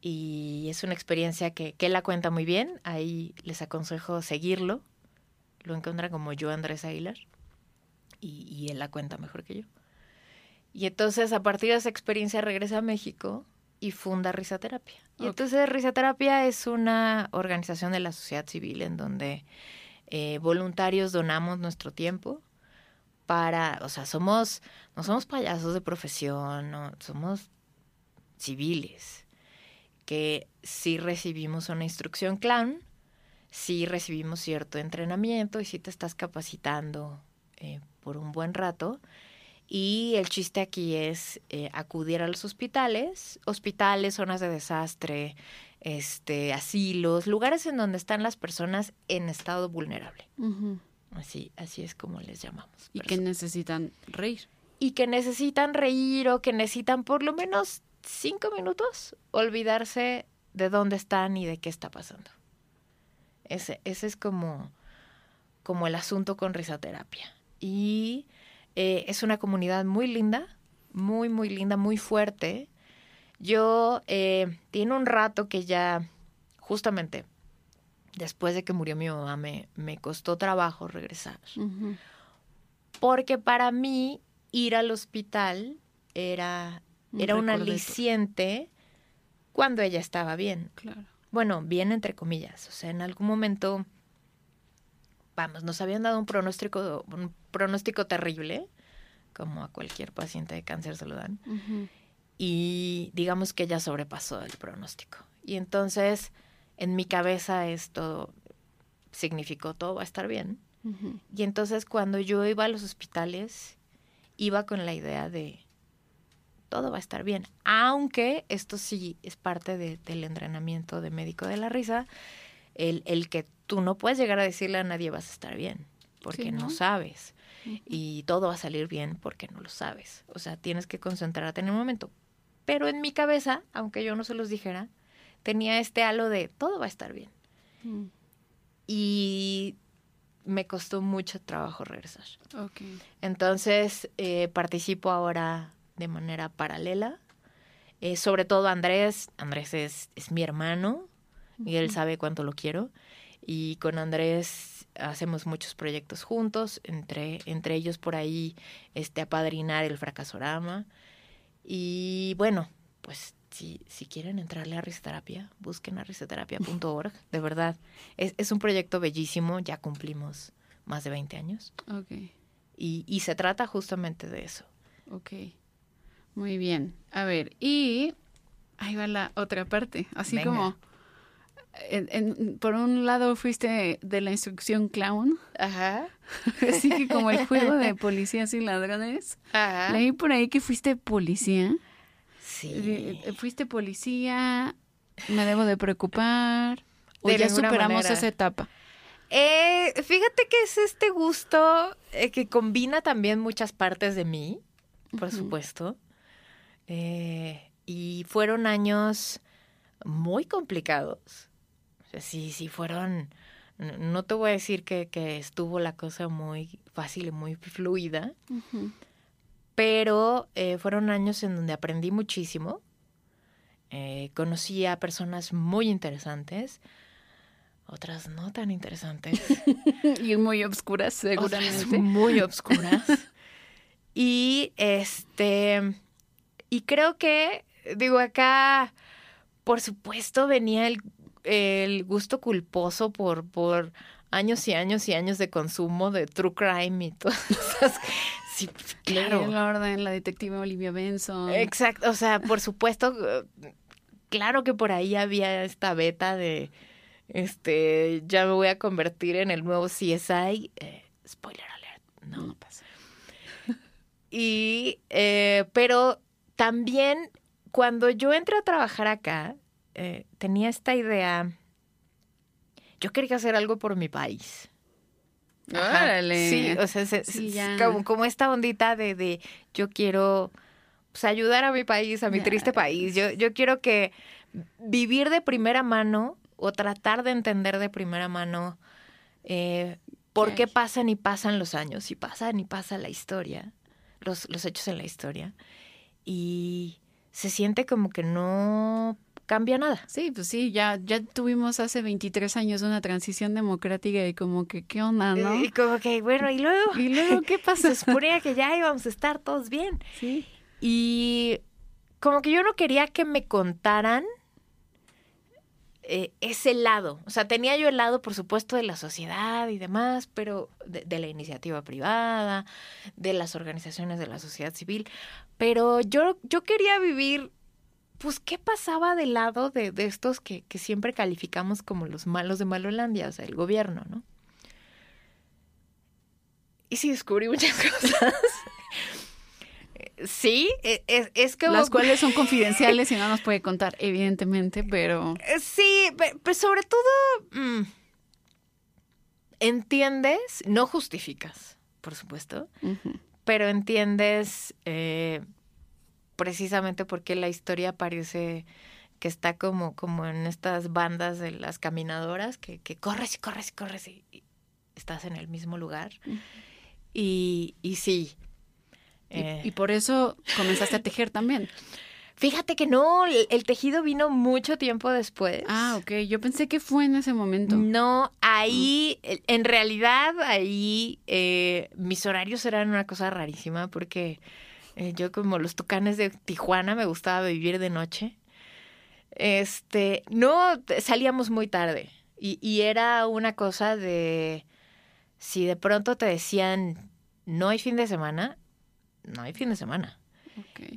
Y es una experiencia que, que él la cuenta muy bien. Ahí les aconsejo seguirlo. Lo encuentra como yo, Andrés Aguilar. Y, y él la cuenta mejor que yo. Y entonces, a partir de esa experiencia, regresa a México y funda Risaterapia. Y entonces, Risaterapia es una organización de la sociedad civil en donde eh, voluntarios donamos nuestro tiempo para, o sea, somos, no somos payasos de profesión, no, somos civiles, que sí recibimos una instrucción clown, sí recibimos cierto entrenamiento y sí te estás capacitando eh, por un buen rato. Y el chiste aquí es eh, acudir a los hospitales, hospitales, zonas de desastre, este, asilos, lugares en donde están las personas en estado vulnerable. Así, así es como les llamamos. Y que necesitan reír. y que necesitan reír o que necesitan por lo menos cinco minutos olvidarse de dónde están y de qué está pasando. Ese, ese es como, como el asunto con risoterapia. Y eh, es una comunidad muy linda, muy, muy linda, muy fuerte. Yo, eh, tiene un rato que ya, justamente, después de que murió mi mamá, me, me costó trabajo regresar porque para mí ir al hospital era, Un era un aliciente cuando ella estaba bien. Claro. Bueno, bien entre comillas. O sea, en algún momento, vamos, nos habían dado un pronóstico, un pronóstico terrible, como a cualquier paciente de cáncer se lo dan. Y digamos que ella sobrepasó el pronóstico. Y entonces, en mi cabeza esto significó todo va a estar bien. Y entonces cuando yo iba a los hospitales, iba con la idea de todo va a estar bien. Aunque esto sí es parte de- del entrenamiento de médico de la risa, el, el que tú no puedes llegar a decirle a nadie vas a estar bien, porque Sí, no ¿no? sabes. Y todo va a salir bien porque no lo sabes. O sea, tienes que concentrarte en el momento. Pero en mi cabeza, aunque yo no se los dijera, tenía este halo de todo va a estar bien. Mm. Y me costó mucho trabajo regresar. Ok. Entonces, eh, participo ahora de manera paralela. Eh, sobre todo Andrés. Andrés es, es mi hermano y él sabe cuánto lo quiero. Y con Andrés hacemos muchos proyectos juntos, entre, entre ellos por ahí este, apadrinar el fracasorama. Y bueno, pues si, si quieren entrarle a risoterapia, busquen a risoterapia.org. De verdad, es, es un proyecto bellísimo, ya cumplimos más de 20 años. Ok. Y, y se trata justamente de eso. Ok. Muy bien. A ver, y ahí va la otra parte. Así Venga. como, en- en- por un lado fuiste de la instrucción clown, Ajá. así que como el juego de policías y ladrones. Ajá. Leí por ahí que fuiste policía. Sí. Eh, Fuiste policía, me debo de preocupar. O De ya superamos manera. esa etapa. Eh, fíjate que es este gusto eh, que combina también muchas partes de mí, por supuesto. Eh, y fueron años muy complicados. Sí, sí, fueron... No te voy a decir que, que estuvo la cosa muy fácil y muy fluida, pero eh, fueron años en donde aprendí muchísimo. Eh, conocí a personas muy interesantes, otras no tan interesantes, Y muy obscuras, otras seguramente. muy obscuras. y este, y creo que, digo, acá, por supuesto, venía el, el gusto culposo por, por años y años y años de consumo de true crime y todas esas. Sí, pues, claro. El orden, la detective Olivia Benson. Exacto, o sea, por supuesto, eh, claro que por ahí había esta beta de, este, ya me voy a convertir en el nuevo CSI, eh, spoiler alert, no. no pasa. Y, eh, pero también cuando yo entré a trabajar acá, eh, tenía esta idea, yo quería hacer algo por mi país. Ajá. Órale. Sí, o sea, se- Sí, se- ya. como, como esta ondita de, de yo quiero pues, ayudar a mi país, a mi Ya. triste país. Yo, yo quiero que vivir de primera mano o tratar de entender de primera mano eh, ¿Por qué pasan y pasan los años? Y pasan y pasa la historia, los, los hechos en la historia. Y se siente como que no cambia nada. Sí, pues sí, ya, ya tuvimos hace 23 años una transición democrática y como que, ¿qué onda, no? Y como que, bueno, y luego Y luego, ¿qué pasa? se suponía que ya íbamos a estar todos bien. Sí. Y como que yo no quería que me contaran eh, ese lado. O sea, tenía yo el lado, por supuesto, de la sociedad y demás, pero de, de la iniciativa privada, de las organizaciones de la sociedad civil. Pero yo, yo quería vivir, pues, ¿qué pasaba del lado de, de estos que, que siempre calificamos como los malos de Malolandia? O sea, el gobierno, ¿no? Y sí descubrí muchas cosas. Sí, e- es, es como... Las cuales son confidenciales y no nos puede contar, evidentemente, pero... Eh, Sí, pe- pero sobre todo mm, entiendes, no justificas, por supuesto, pero entiendes eh, precisamente por qué la historia parece que está como, como en estas bandas de las caminadoras, que, que corres y corres y corres y, y estás en el mismo lugar. Y, y sí. Y- eh, y, por eso comenzaste a tejer también. Fíjate que no, el, el tejido vino mucho tiempo después. Ah, ok. Yo pensé que fue en ese momento. No, ahí, el- en realidad, ahí eh, mis horarios eran una cosa rarísima porque eh, yo como los tucanes de Tijuana me gustaba vivir de noche. Este, no, salíamos muy tarde y, y era una cosa de, si de pronto te decían, no hay fin de semana, no hay fin de semana.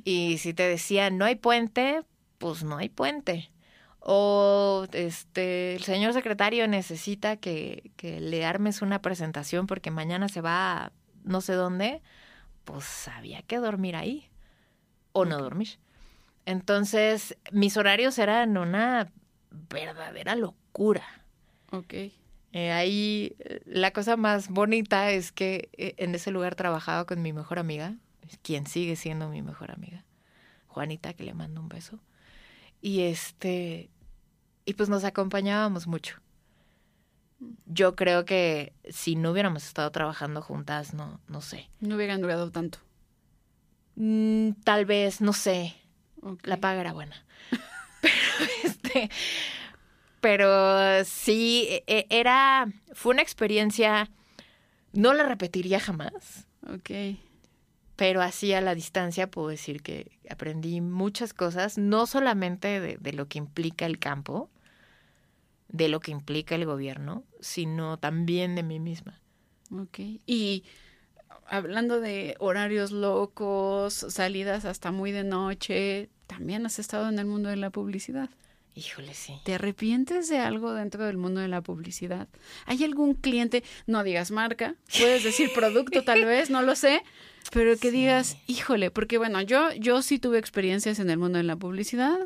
Y si te decían no hay puente, pues no hay puente. O este el señor secretario necesita que, que le armes una presentación porque mañana se va a no sé dónde, pues había que dormir ahí. O no dormir. Entonces, mis horarios eran una verdadera locura. Ok. Eh, ahí eh, la cosa más bonita es que eh, en ese lugar trabajaba con mi mejor amiga, quien sigue siendo mi mejor amiga, Juanita, que le mando un beso. Y este, y pues nos acompañábamos mucho. Yo creo que si no hubiéramos estado trabajando juntas, no, no sé. No hubieran durado tanto. Mm, tal vez, no sé. La paga era buena. pero este, pero sí, e- e- era, fue una experiencia, no la repetiría jamás, Ok. pero así a la distancia puedo decir que aprendí muchas cosas, no solamente de, de lo que implica el campo, de lo que implica el gobierno, sino también de mí misma. Ok. Y hablando de horarios locos, salidas hasta muy de noche, también has estado en el mundo de la publicidad. Híjole, sí. ¿Te arrepientes de algo dentro del mundo de la publicidad? ¿Hay algún cliente, no digas marca, puedes decir producto tal vez, no lo sé, pero que Sí. digas, híjole, porque bueno, yo, yo sí tuve experiencias en el mundo de la publicidad.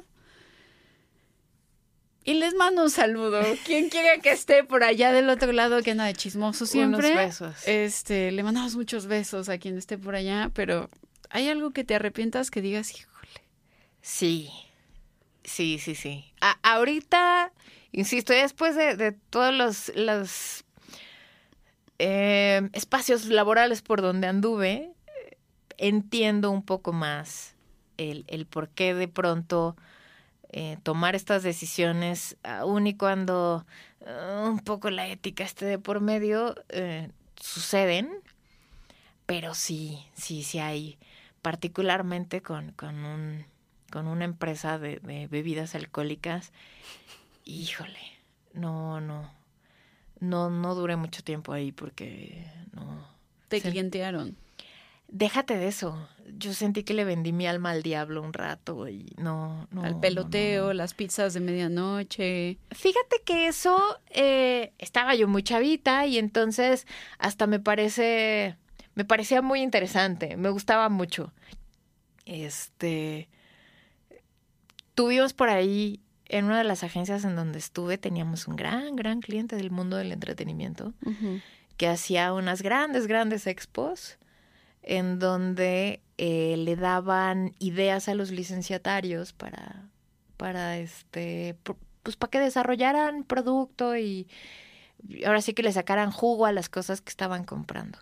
Y les mando un saludo. Quien quiera que esté por allá del otro lado que anda de chismoso siempre. Unos besos. Este, le mandamos muchos besos a quien esté por allá, pero ¿hay algo que te arrepientas que digas, híjole? Sí, sí, sí, sí. A- ahorita, insisto, después de, de todos los, los eh, espacios laborales por donde anduve, eh, entiendo un poco más el, el por qué de pronto eh, tomar estas decisiones, aun y cuando eh, un poco la ética esté de por medio, eh, suceden, pero sí, sí, sí hay, particularmente con, con un con una empresa de, de bebidas alcohólicas, híjole, no, no, no, no duré mucho tiempo ahí porque no. Te clientearon. Déjate de eso. Yo sentí que le vendí mi alma al diablo un rato y no, no. al peloteo, no. las pizzas de medianoche. Fíjate que eso eh, estaba yo muy chavita y entonces hasta me parece, me parecía muy interesante, me gustaba mucho. Este, tuvimos por ahí en una de las agencias en donde estuve teníamos un gran, gran cliente del mundo del entretenimiento que hacía unas grandes, grandes expos en donde eh, le daban ideas a los licenciatarios para, para este, pues para que desarrollaran producto y ahora sí que le sacaran jugo a las cosas que estaban comprando.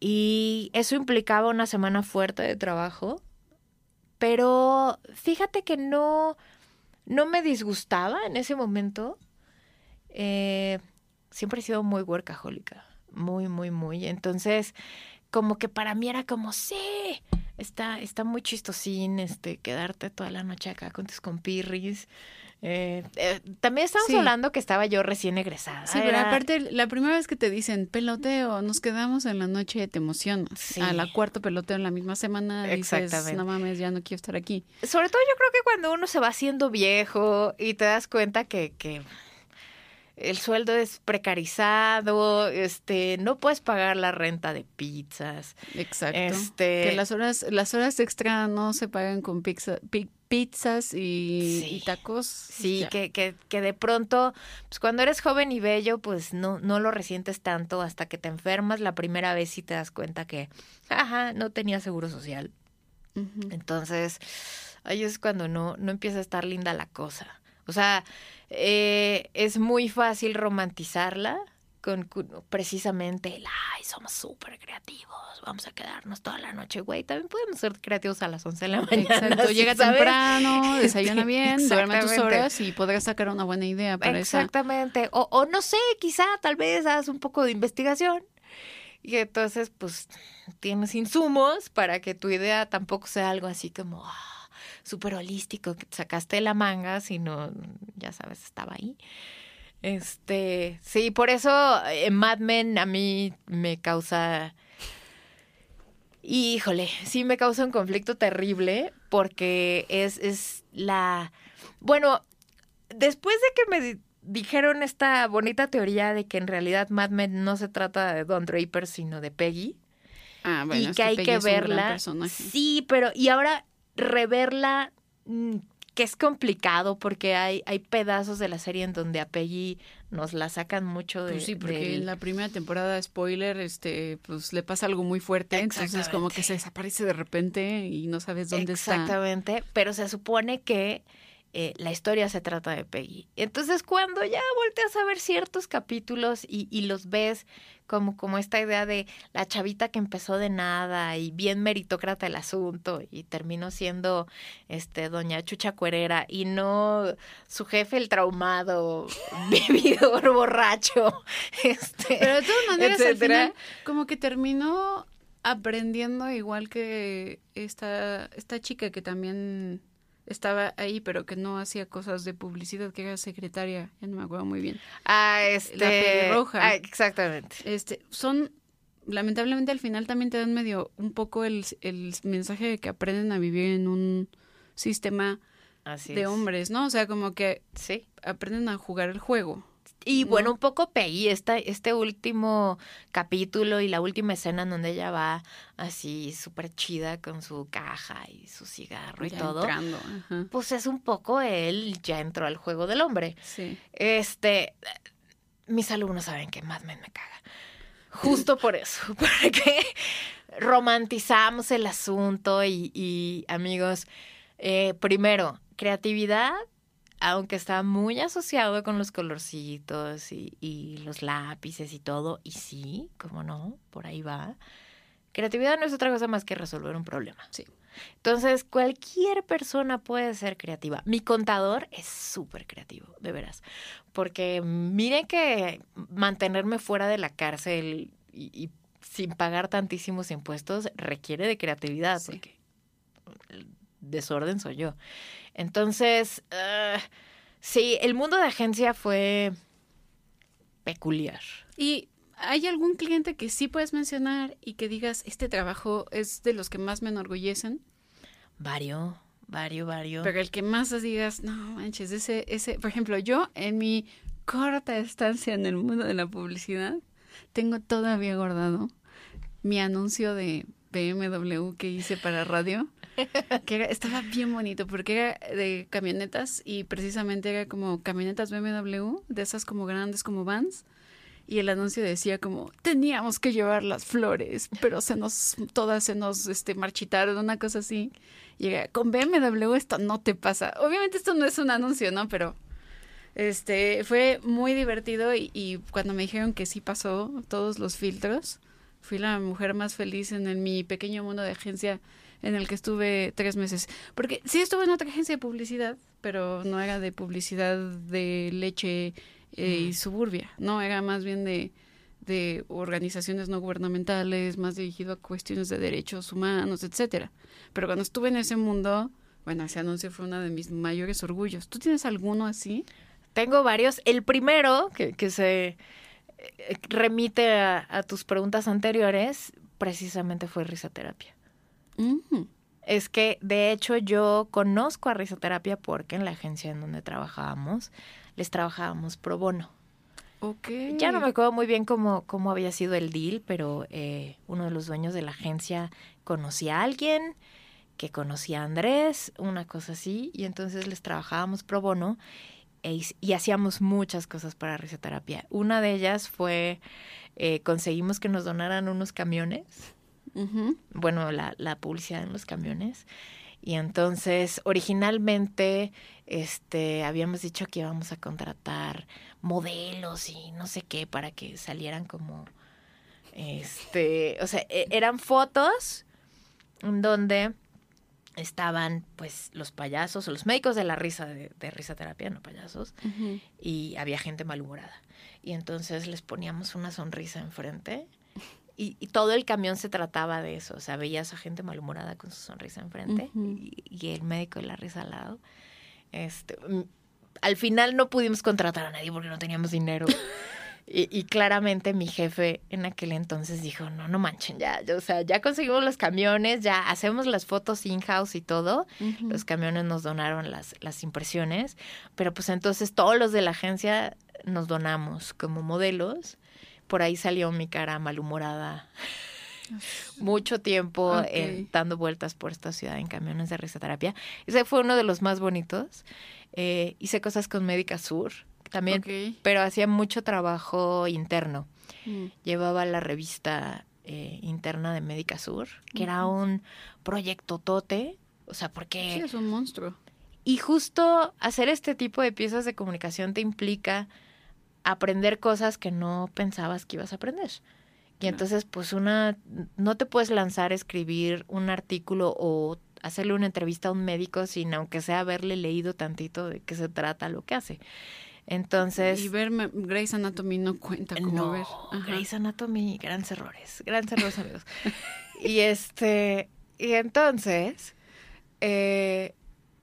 Y eso implicaba una semana fuerte de trabajo, pero fíjate que no, no me disgustaba en ese momento. Eh, siempre he sido muy workahólica, muy, muy, muy. Entonces, como que para mí era como, sí, está, está muy chistosín este, quedarte toda la noche acá con tus compirris. Eh, eh, también estamos hablando que estaba yo recién egresada. Sí, pero aparte, la primera vez que te dicen peloteo, nos quedamos en la noche, te emocionas. A la cuarta peloteo en la misma semana dices, no mames, ya no quiero estar aquí. Sobre todo yo creo que cuando uno se va haciendo viejo y te das cuenta que, que el sueldo es precarizado, este, no puedes pagar la renta de pizzas. Exacto. Este, que las horas, las horas extra no se pagan con pizza, pizzas y, tacos. Sí, que, que, que, de pronto, pues cuando eres joven y bello, pues no, no lo resientes tanto hasta que te enfermas la primera vez y te das cuenta que, ajá, no tenía seguro social. Entonces, ahí es cuando no, no empieza a estar linda la cosa. O sea, eh, es muy fácil romantizarla con precisamente el, ay, somos súper creativos, vamos a quedarnos toda la noche, güey. También podemos ser creativos a las 11 de la mañana. Exacto, llega temprano, desayuna bien, duerme tus horas y podrás sacar una buena idea para Exactamente. O, o no sé, quizá tal vez hagas un poco de investigación y entonces pues tienes insumos para que tu idea tampoco sea algo así como... Ah, súper holístico que sacaste de la manga, sino, ya sabes, estaba ahí. Este, sí, por eso eh, Mad Men a mí me causa... Híjole, sí me causa un conflicto terrible porque es, es la... Bueno, después de que me dijeron esta bonita teoría de que en realidad Mad Men no se trata de Don Draper, sino de Peggy. Ah, bueno, y que, hay que verla. Sí, pero y ahora reverla, mm, que es complicado porque hay, hay pedazos de la serie en donde a Peggy nos la sacan mucho de... Pues sí, porque en la primera temporada, spoiler, este, pues le pasa algo muy fuerte, entonces como que se desaparece de repente y no sabes dónde está. Exactamente, pero se supone que eh, la historia se trata de Peggy. Entonces, cuando ya volteas a ver ciertos capítulos y, y, los ves como, como esta idea de la chavita que empezó de nada y bien meritócrata el asunto y terminó siendo este doña Chucha Cuerera y no su jefe el traumado, vividor, borracho. Este, Pero de todas maneras, al final, como que terminó aprendiendo igual que esta, esta chica que también estaba ahí, pero que no hacía cosas de publicidad, que era secretaria, ya no me acuerdo muy bien. Ah, este... La roja. Ah, exactamente. Este, son, lamentablemente al final también te dan medio un poco el, el mensaje de que aprenden a vivir en un sistema de hombres, ¿no? O sea, como que sí. aprenden a jugar el juego. Y bueno, un poco Peggy, esta, este último capítulo y la última escena en donde ella va así súper chida con su caja y su cigarro y todo. Pues es un poco él ya entró al juego del hombre. Sí. Este, mis alumnos saben que Mad Men me caga. Justo por eso, porque romantizamos el asunto y, y amigos, eh, primero, creatividad aunque está muy asociado con los colorcitos y, los lápices y todo, y sí, como no, por ahí va. Creatividad no es otra cosa más que resolver un problema. Sí. Entonces, cualquier persona puede ser creativa. Mi contador es súper creativo, de veras. Porque miren que mantenerme fuera de la cárcel y, sin pagar tantísimos impuestos requiere de creatividad, porque desorden soy yo. Entonces, uh, sí, el mundo de agencia fue peculiar. ¿Y hay algún cliente que sí puedes mencionar y que digas, este trabajo es de los que más me enorgullecen? Vario, vario, vario. Pero el que más digas, no manches, ese, ese, por ejemplo, yo en mi corta estancia en el mundo de la publicidad, tengo todavía guardado mi anuncio de BMW que hice para radio que estaba bien bonito porque era de camionetas y precisamente era como camionetas BMW, de esas como grandes como vans. Y el anuncio decía como, teníamos que llevar las flores, pero se nos, todas se nos este, marchitaron, una cosa así. Y con BMW esto no te pasa. Obviamente esto no es un anuncio, ¿no? Pero Este, fue muy divertido y, cuando me dijeron que sí pasó todos los filtros, fui la mujer más feliz en mi pequeño mundo de agencia en el que estuve tres meses. Porque sí estuve en otra agencia de publicidad, pero no era de publicidad de leche eh, y suburbia, no, era más bien de, de organizaciones no gubernamentales, más dirigido a cuestiones de derechos humanos, etcétera. Pero cuando estuve en ese mundo, bueno, ese anuncio fue uno de mis mayores orgullos. ¿Tú tienes alguno así? Tengo varios. El primero, que, que se eh, remite a, a tus preguntas anteriores, precisamente fue risoterapia. Mm, Es que, de hecho, yo conozco a risoterapia porque en la agencia en donde trabajábamos, les trabajábamos pro bono. ok. Ya no me acuerdo muy bien cómo, cómo había sido el deal, pero eh, uno de los dueños de la agencia conocía a alguien que conocía a Andrés, una cosa así, y entonces les trabajábamos pro bono e y hacíamos muchas cosas para risoterapia. Una de ellas fue, eh, conseguimos que nos donaran unos camiones Bueno, la, la publicidad en los camiones. Y entonces, originalmente, este, habíamos dicho que íbamos a contratar modelos y no sé qué para que salieran como, este, o sea, e- eran fotos donde estaban, pues, los payasos o los médicos de la risa, de, de risoterapia, no payasos, y había gente malhumorada. Y entonces les poníamos una sonrisa enfrente y, y todo el camión se trataba de eso. O sea, veías a gente malhumorada con su sonrisa enfrente Ujú. y, y el médico de la risa al lado. Este, mm, al final no pudimos contratar a nadie porque no teníamos dinero. Y, y claramente mi jefe en aquel entonces dijo, no, no manchen, ya, ya, o sea, ya conseguimos los camiones, ya hacemos las fotos in-house y todo. Los camiones nos donaron las, las impresiones, pero pues entonces todos los de la agencia nos donamos como modelos. Por ahí salió mi cara malhumorada mucho tiempo Ok. eh, dando vueltas por esta ciudad en camiones de risoterapia. Ese fue uno de los más bonitos. Eh, hice cosas con Médica Sur también, pero hacía mucho trabajo interno. Mm. Llevaba la revista eh, interna de Médica Sur, que era un proyecto tote. O sea, porque Sí, es un monstruo. y justo hacer este tipo de piezas de comunicación te implica aprender cosas que no pensabas que ibas a aprender. Y entonces, pues una, no te puedes lanzar a escribir un artículo o hacerle una entrevista a un médico sin aunque sea haberle leído tantito de qué se trata lo que hace. Entonces, Y ver Grey's Anatomy no cuenta como no, ver. Ajá. Grey's Anatomy, grandes errores, grandes errores, amigos. y este, y entonces, eh,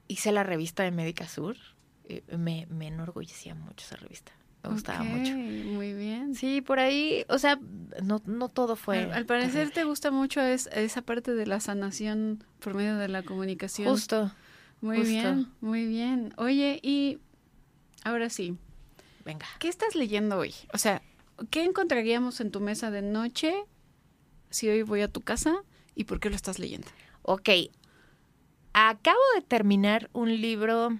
hice la revista de Médica Sur. eh, Me, me enorgullecía mucho esa revista. Me gustaba mucho. Muy bien. Sí, por ahí, o sea, no, no todo fue. Al, al parecer terrible. te gusta mucho es, esa parte de la sanación por medio de la comunicación. Justo, Muy justo. bien, muy bien. Oye, y ahora sí, venga. ¿qué estás leyendo hoy? O sea, ¿qué encontraríamos en tu mesa de noche si hoy voy a tu casa y por qué lo estás leyendo? Ok, acabo de terminar un libro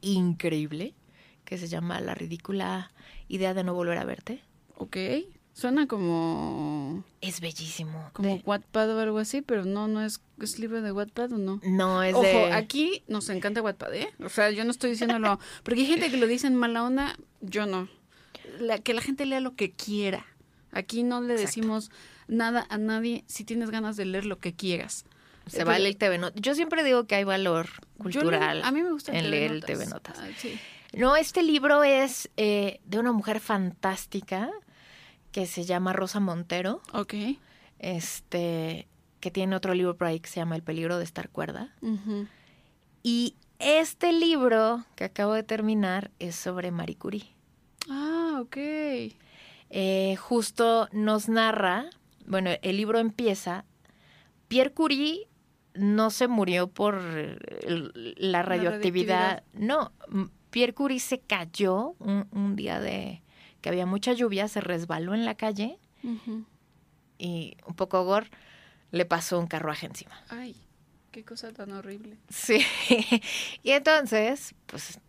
increíble que se llama La ridícula idea de no volver a verte. Ok, suena como Es bellísimo. como De- Wattpad o algo así, pero no, no es, es libro de Wattpad o no. no, es Ojo, de... aquí nos encanta Wattpad, ¿eh? O sea, yo no estoy diciéndolo, porque hay gente que lo dice en mala onda, yo no. La, que la gente lea lo que quiera. Aquí no le Exacto. decimos nada a nadie si tienes ganas de leer lo que quieras. Se Eh, vale pero- el TV Notas. Yo siempre digo que hay valor cultural leo- a mí me gusta en TV leer el. TV Notas. Ah, sí. No, este libro es eh, de una mujer fantástica que se llama Rosa Montero, Ok. este, que tiene otro libro por ahí que se llama El peligro de estar cuerda. Y este libro que acabo de terminar es sobre Marie Curie. Ah, ok. Eh, justo nos narra, bueno, el libro empieza, Pierre Curie no se murió por el- la radioactividad, no, Pierre Curie se cayó un, un día de que había mucha lluvia, se resbaló en la calle y un poco gore le pasó un carruaje encima. Ay, qué cosa tan horrible. Sí. y entonces, pues,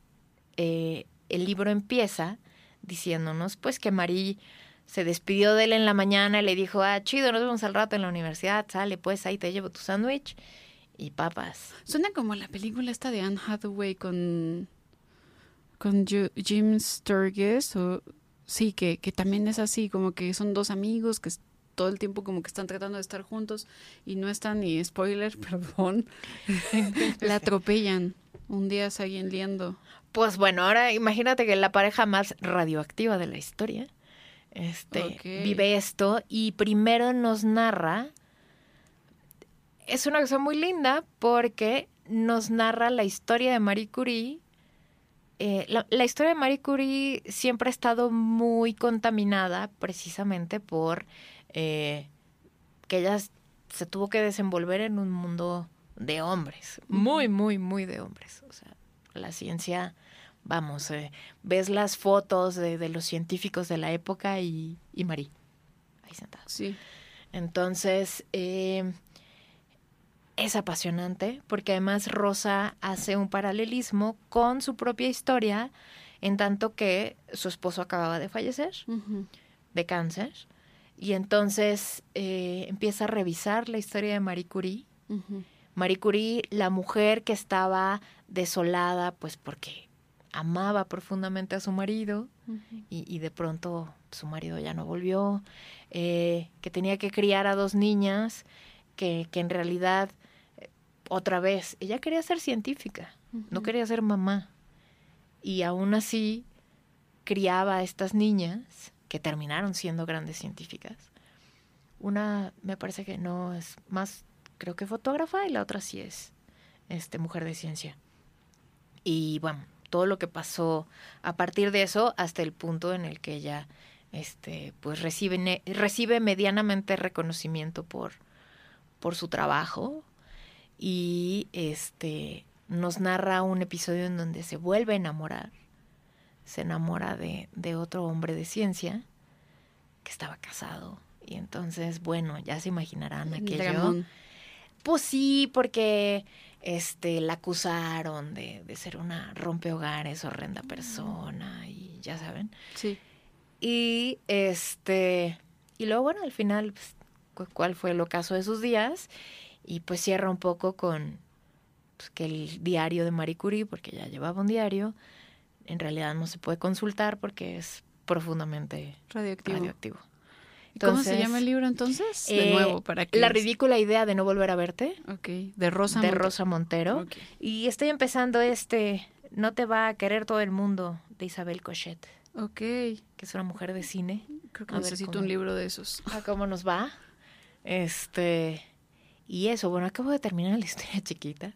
eh, el libro empieza diciéndonos, pues, que Marí se despidió de él en la mañana y le dijo, ah, chido, nos vemos al rato en la universidad, sale, pues, ahí te llevo tu sándwich y papas. Suena como la película esta de Anne Hathaway con con Ju- Jim Sturgis, o sí, que, que también es así, como que son dos amigos que todo el tiempo como que están tratando de estar juntos y no están, y spoiler, perdón, la atropellan. Un día se alguien liando. Pues bueno, ahora imagínate que la pareja más radioactiva de la historia este, vive esto y primero nos narra. Es una cosa muy linda porque nos narra la historia de Marie Curie. Eh, la, la historia de Marie Curie siempre ha estado muy contaminada precisamente por eh, que ella se tuvo que desenvolver en un mundo de hombres, muy, muy, muy de hombres. O sea, la ciencia, vamos, eh, ves las fotos de, de los científicos de la época y, y Marie, ahí sentada. Sí. Entonces, eh, es apasionante porque además Rosa hace un paralelismo con su propia historia, en tanto que su esposo acababa de fallecer de cáncer. Y entonces eh, empieza a revisar la historia de Marie Curie. Marie Curie, la mujer que estaba desolada, pues porque amaba profundamente a su marido y, y de pronto su marido ya no volvió, eh, que tenía que criar a dos niñas, que, que en realidad, otra vez, ella quería ser científica, no quería ser mamá. Y aún así criaba a estas niñas que terminaron siendo grandes científicas. Una me parece que no es más, creo que fotógrafa y la otra sí es este, mujer de ciencia. Y bueno, todo lo que pasó a partir de eso hasta el punto en el que ella este, pues recibe, recibe medianamente reconocimiento por, por su trabajo y este nos narra un episodio en donde se vuelve a enamorar. Se enamora de, de otro hombre de ciencia que estaba casado. Y entonces, bueno, ya se imaginarán aquello. Pues sí, porque este la acusaron de, de ser una rompehogares, horrenda persona, y ya saben. Sí. Y este, y luego, bueno, al final, pues, cu- cuál fue el ocaso de sus días, y pues cierra un poco con pues, que el diario de Marie Curie, porque ya llevaba un diario, en realidad no se puede consultar porque es profundamente Radioactivo. radioactivo. ¿Y ¿Cómo se llama el libro entonces? De Eh, nuevo, para que... La ridícula idea de no volver a verte, Ok, de Rosa de Rosa Montero. Y estoy empezando este No te va a querer todo el mundo de Isabel Cochet, Ok, que es una mujer de cine. creo que A necesito cómo- un libro de esos. A cómo nos va. Este. Y eso, bueno, acabo de terminar la historia chiquita.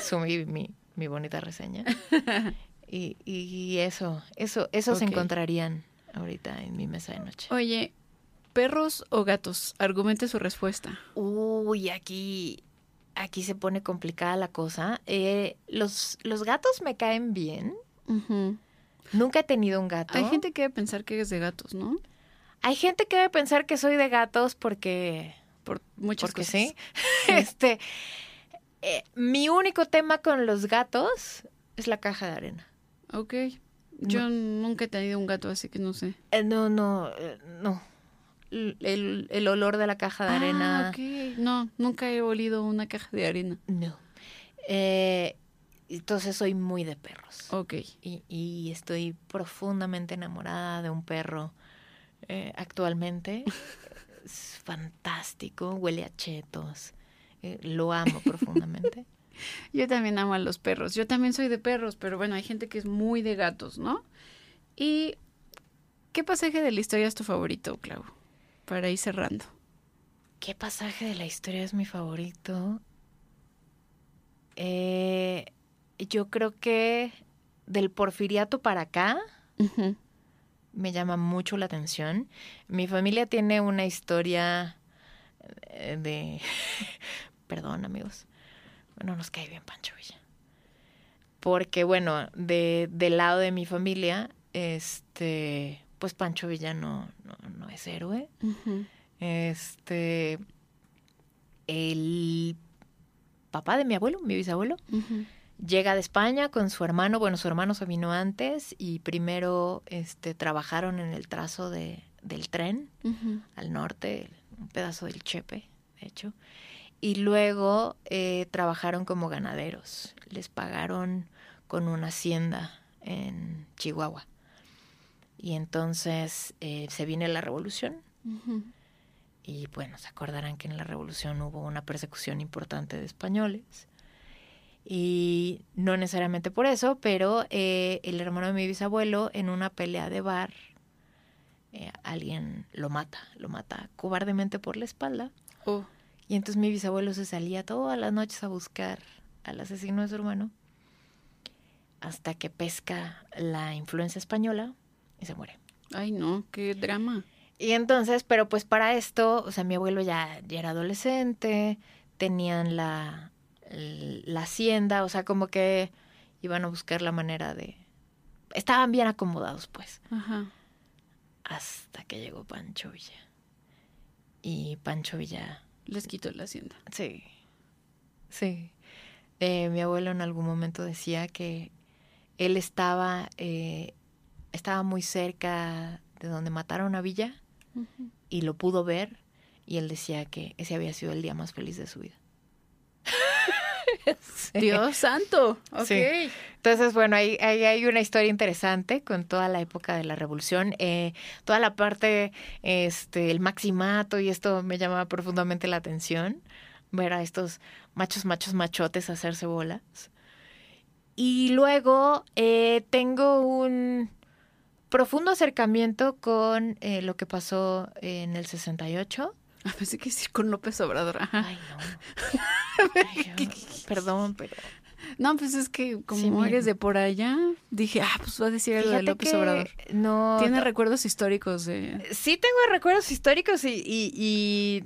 Sumí mi, mi bonita reseña. Y, y eso, eso, eso se encontrarían ahorita en mi mesa de noche. Oye, ¿perros o gatos? Argumente su respuesta. Uy, aquí, aquí se pone complicada la cosa. Eh, los, los gatos me caen bien. Nunca he tenido un gato. Hay gente que debe pensar que es de gatos, ¿no? Hay gente que debe pensar que soy de gatos porque Por muchas porque cosas. sí. este, eh, mi único tema con los gatos es la caja de arena. Ok. Yo nunca he tenido un gato, así que no sé. Eh, no, no, eh, no. El, el olor de la caja de arena. Ah, ok. No, nunca he olido una caja de arena. No. Eh, entonces soy muy de perros. Ok. Y, y estoy profundamente enamorada de un perro eh, actualmente. es fantástico, huele a chetos. eh, lo amo profundamente. Yo también amo a los perros. Yo también soy de perros, pero bueno, hay gente que es muy de gatos, ¿no? ¿Y qué pasaje de la historia es tu favorito, Clau? Para ir cerrando. ¿Qué pasaje de la historia es mi favorito? Eh, yo creo que del porfiriato para acá. Me llama mucho la atención. Mi familia tiene una historia eh, de... Perdón, amigos. Bueno, nos cae bien Pancho Villa. Porque, bueno, de, del lado de mi familia, este, pues Pancho Villa no, no, no es héroe. Este, el papá de mi abuelo, mi bisabuelo. Llega de España con su hermano. Bueno, su hermano se vino antes y primero este, trabajaron en el trazo de, del tren al norte, un pedazo del Chepe, de hecho. Y luego eh, trabajaron como ganaderos. Les pagaron con una hacienda en Chihuahua. Y entonces eh, se viene la revolución. Y bueno, se acordarán que en la revolución hubo una persecución importante de españoles. Y no necesariamente por eso, pero eh, el hermano de mi bisabuelo en una pelea de bar, eh, alguien lo mata, lo mata cobardemente por la espalda. Oh, Y entonces mi bisabuelo se salía todas las noches a buscar al asesino de su hermano hasta que pesca la influencia española y se muere. ay, no, qué drama. Y entonces, pero pues para esto, o sea, mi abuelo ya, ya era adolescente, tenían la, la hacienda, o sea, como que iban a buscar la manera de... Estaban bien acomodados, pues, Ajá. hasta que llegó Pancho Villa. Y Pancho Villa Les quito la hacienda. Sí, sí. Eh, mi abuelo en algún momento decía que él estaba, eh, estaba muy cerca de donde mataron a Villa y lo pudo ver y él decía que ese había sido el día más feliz de su vida. Sí. Dios santo. Ok. Sí. Entonces, bueno, ahí, ahí hay una historia interesante con toda la época de la revolución, eh, toda la parte, este, el maximato y esto me llamaba profundamente la atención, ver a estos machos, machos, machotes hacerse bolas. Y luego eh, tengo un profundo acercamiento con eh, lo que pasó en el 68. A pensé que decir con López Obrador. Ay, no. Ay, yo- perdón, pero No, pues es que como Sí, eres de por allá, dije, ah, pues va a decir algo de López Obrador. no Tiene recuerdos históricos de... Sí tengo recuerdos históricos y, y- y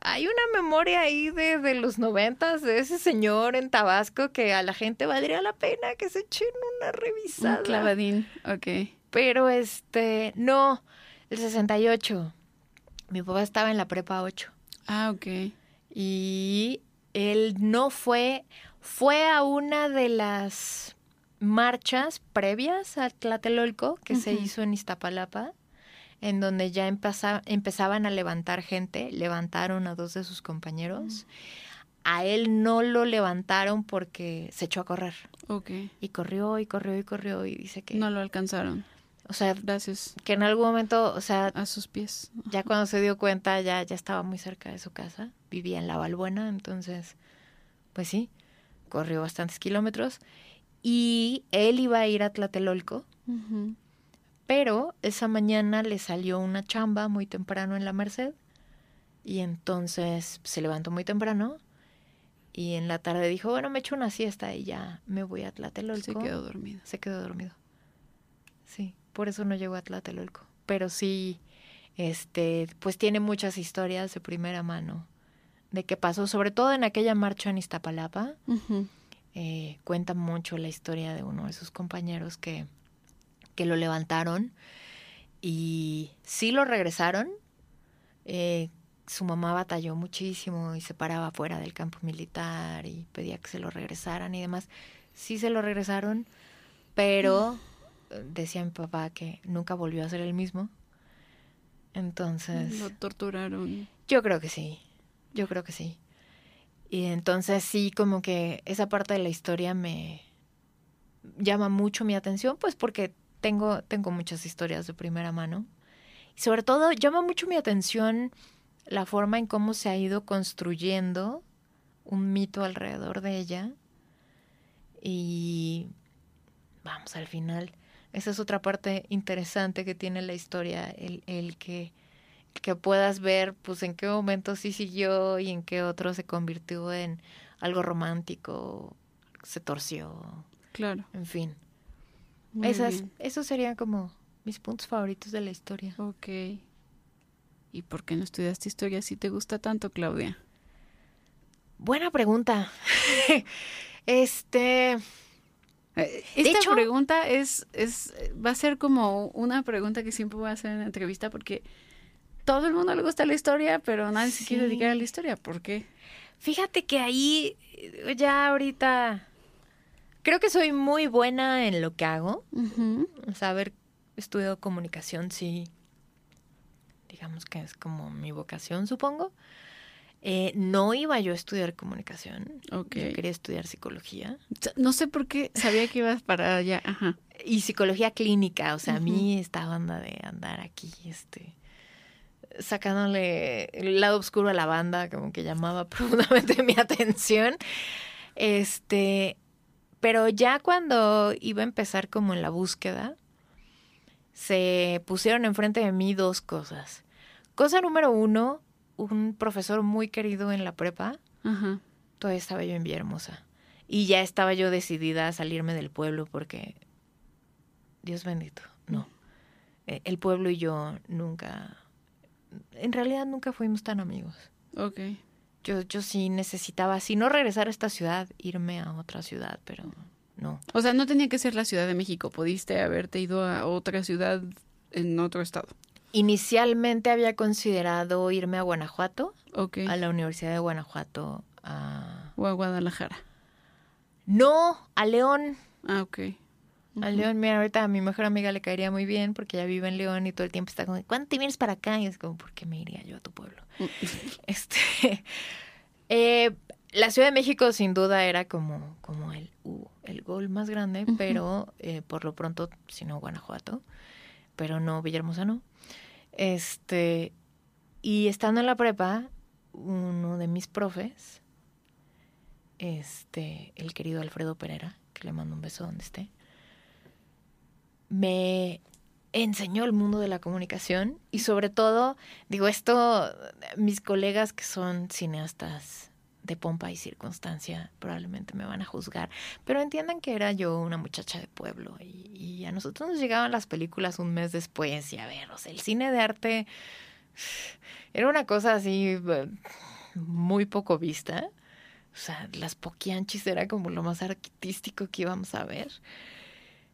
hay una memoria ahí de, de los noventas de ese señor en Tabasco que a la gente valdría la pena que se echen una revisada. Un clavadín. Ok. Pero este, no, el 68. Mi papá estaba en la prepa 8 Ah, ok. y él no fue, fue a una de las marchas previas a Tlatelolco que se hizo en Iztapalapa, en donde ya empeza- empezaban a levantar gente, levantaron a dos de sus compañeros. A él no lo levantaron porque se echó a correr. Ok. Y corrió y corrió y corrió y dice que, No lo alcanzaron. O sea, Gracias que en algún momento, o sea, a sus pies. ya cuando se dio cuenta ya, ya estaba muy cerca de su casa, vivía en La Balbuena, entonces, pues sí, corrió bastantes kilómetros y él iba a ir a Tlatelolco, pero esa mañana le salió una chamba muy temprano en la Merced y entonces se levantó muy temprano y en la tarde dijo, bueno, me echo una siesta y ya me voy a Tlatelolco. Se quedó dormido. Se quedó dormido. Sí, por eso no llegó a Tlatelolco. Pero sí, este, pues tiene muchas historias de primera mano de qué pasó, sobre todo en aquella marcha en Iztapalapa. Eh, cuenta mucho la historia de uno de sus compañeros que, que lo levantaron y sí lo regresaron. Eh, su mamá batalló muchísimo y se paraba fuera del campo militar y pedía que se lo regresaran y demás. Sí se lo regresaron, pero eh, decía mi papá que nunca volvió a ser el mismo. Entonces, Lo torturaron. yo creo que sí, yo creo que sí. Y entonces sí, como que esa parte de la historia me llama mucho mi atención, pues porque tengo, tengo muchas historias de primera mano. Y sobre todo llama mucho mi atención la forma en cómo se ha ido construyendo un mito alrededor de ella. Y vamos, al final, esa es otra parte interesante que tiene la historia, el, el que que puedas ver pues en qué momento sí siguió y en qué otro se convirtió en algo romántico, se torció, Claro. en fin. Muy Esas, bien. esos serían como mis puntos favoritos de la historia. Ok. ¿Y por qué no estudiaste historia si te gusta tanto, Claudia? Buena pregunta. este, Eh, Esta hecho- pregunta es, es, va a ser como una pregunta que siempre voy a hacer en la entrevista porque todo el mundo le gusta la historia, pero nadie se quiere dedicar a la historia. ¿Por qué? fíjate que ahí eh, ya ahorita creo que soy muy buena en lo que hago. Ujú. O sea, haber estudiado comunicación, sí, digamos que es como mi vocación, supongo. Eh, no iba yo a estudiar comunicación. Yo quería estudiar psicología. No sé por qué sabía que ibas para allá. Ajá. y psicología clínica, o sea, a mí esta banda de andar aquí, este, sacándole el lado oscuro a la banda, como que llamaba profundamente mi atención. Este, pero ya cuando iba a empezar como en la búsqueda, se pusieron enfrente de mí dos cosas. Cosa número uno, un profesor muy querido en la prepa. Ajá. Todavía estaba yo en Villahermosa. Y ya estaba yo decidida a salirme del pueblo porque, Dios bendito, no. Eh, El pueblo y yo nunca, en realidad nunca fuimos tan amigos. Ok. Yo, yo sí necesitaba, si no regresar a esta ciudad, irme a otra ciudad, pero no. O sea, no tenía que ser la Ciudad de México. Pudiste haberte ido a otra ciudad en otro estado. Inicialmente había considerado irme a Guanajuato, Ok. a la Universidad de Guanajuato, a... O a Guadalajara. No, a León. Ah, ok. A León, mira, ahorita a mi mejor amiga le caería muy bien porque ella vive en León y todo el tiempo está como, ¿cuándo te vienes para acá? Y es como, ¿por qué me iría yo a tu pueblo? este, eh, la Ciudad de México sin duda era como, como el, uh, el gol más grande, pero eh, por lo pronto, si no, Guanajuato, pero no, Villahermosa no. Este, y estando en la prepa, uno de mis profes, este, el querido Alfredo Pereira, que le mando un beso donde esté, me enseñó el mundo de la comunicación y sobre todo, digo esto, mis colegas que son cineastas de pompa y circunstancia probablemente me van a juzgar, pero entiendan que era yo una muchacha de pueblo y, a nosotros nos llegaban las películas un mes después y a ver, o sea, el cine de arte era una cosa así eh, muy poco vista. O sea, las poquianchis era como lo más artístico que íbamos a ver.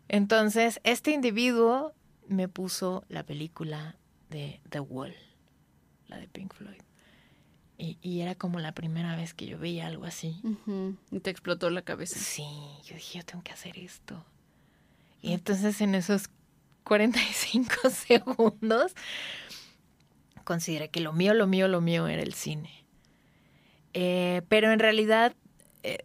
Entonces, este individuo me puso la película de The Wall, la de Pink Floyd. Y, y era como la primera vez que yo veía algo así. Y te explotó la cabeza. Sí, yo dije, yo tengo que hacer esto. Y entonces en esos 45 segundos consideré que lo mío, lo mío, lo mío era el cine. Eh, pero en realidad, eh,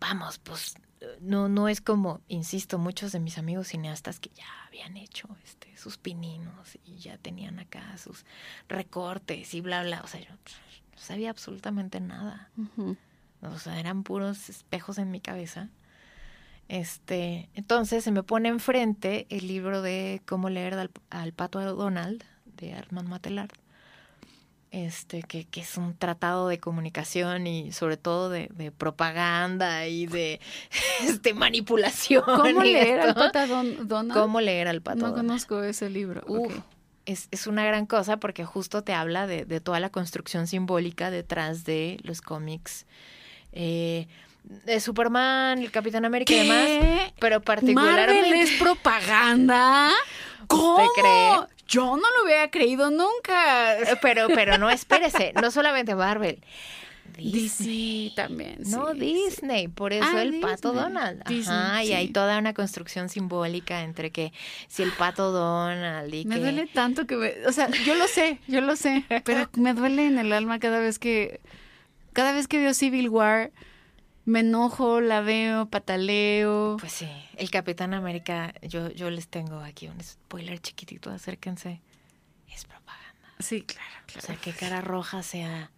vamos, pues no, no es como, insisto, muchos de mis amigos cineastas que ya habían hecho este, sus pininos y ya tenían acá sus recortes y bla, bla. O sea, yo no sabía absolutamente nada. O sea, eran puros espejos en mi cabeza. Este, entonces se me pone enfrente el libro de Cómo leer al, al pato Donald de Armand Matelard. Este, que, que es un tratado de comunicación y sobre todo de, de propaganda y de este, manipulación. ¿Cómo leer al pata Don- Donald? ¿Cómo leer al pato No Donald. conozco ese libro. Uf. Es, es una gran cosa porque justo te habla de, de toda la construcción simbólica detrás de los cómics eh, de Superman, el Capitán América y demás, ¿Qué? pero ¿Marvel particularmente... es propaganda? ¿Cómo? cree? Yo no lo hubiera creído nunca. Pero, pero no, espérese, no solamente Marvel. DC también. No, sí, Disney, por eso Ah, el pato Disney. Donald. Ajá, Disney, y hay toda una construcción simbólica entre que si el pato Donald y. Me que... duele tanto que me... O sea, yo lo sé, yo lo sé, pero me duele en el alma cada vez que... Cada vez que veo Civil War, me enojo, la veo, pataleo. Pues sí, el Capitán América, yo, yo les tengo aquí un spoiler chiquitito, acérquense. Es propaganda. Sí, claro, O claro. sea, que cara roja sea.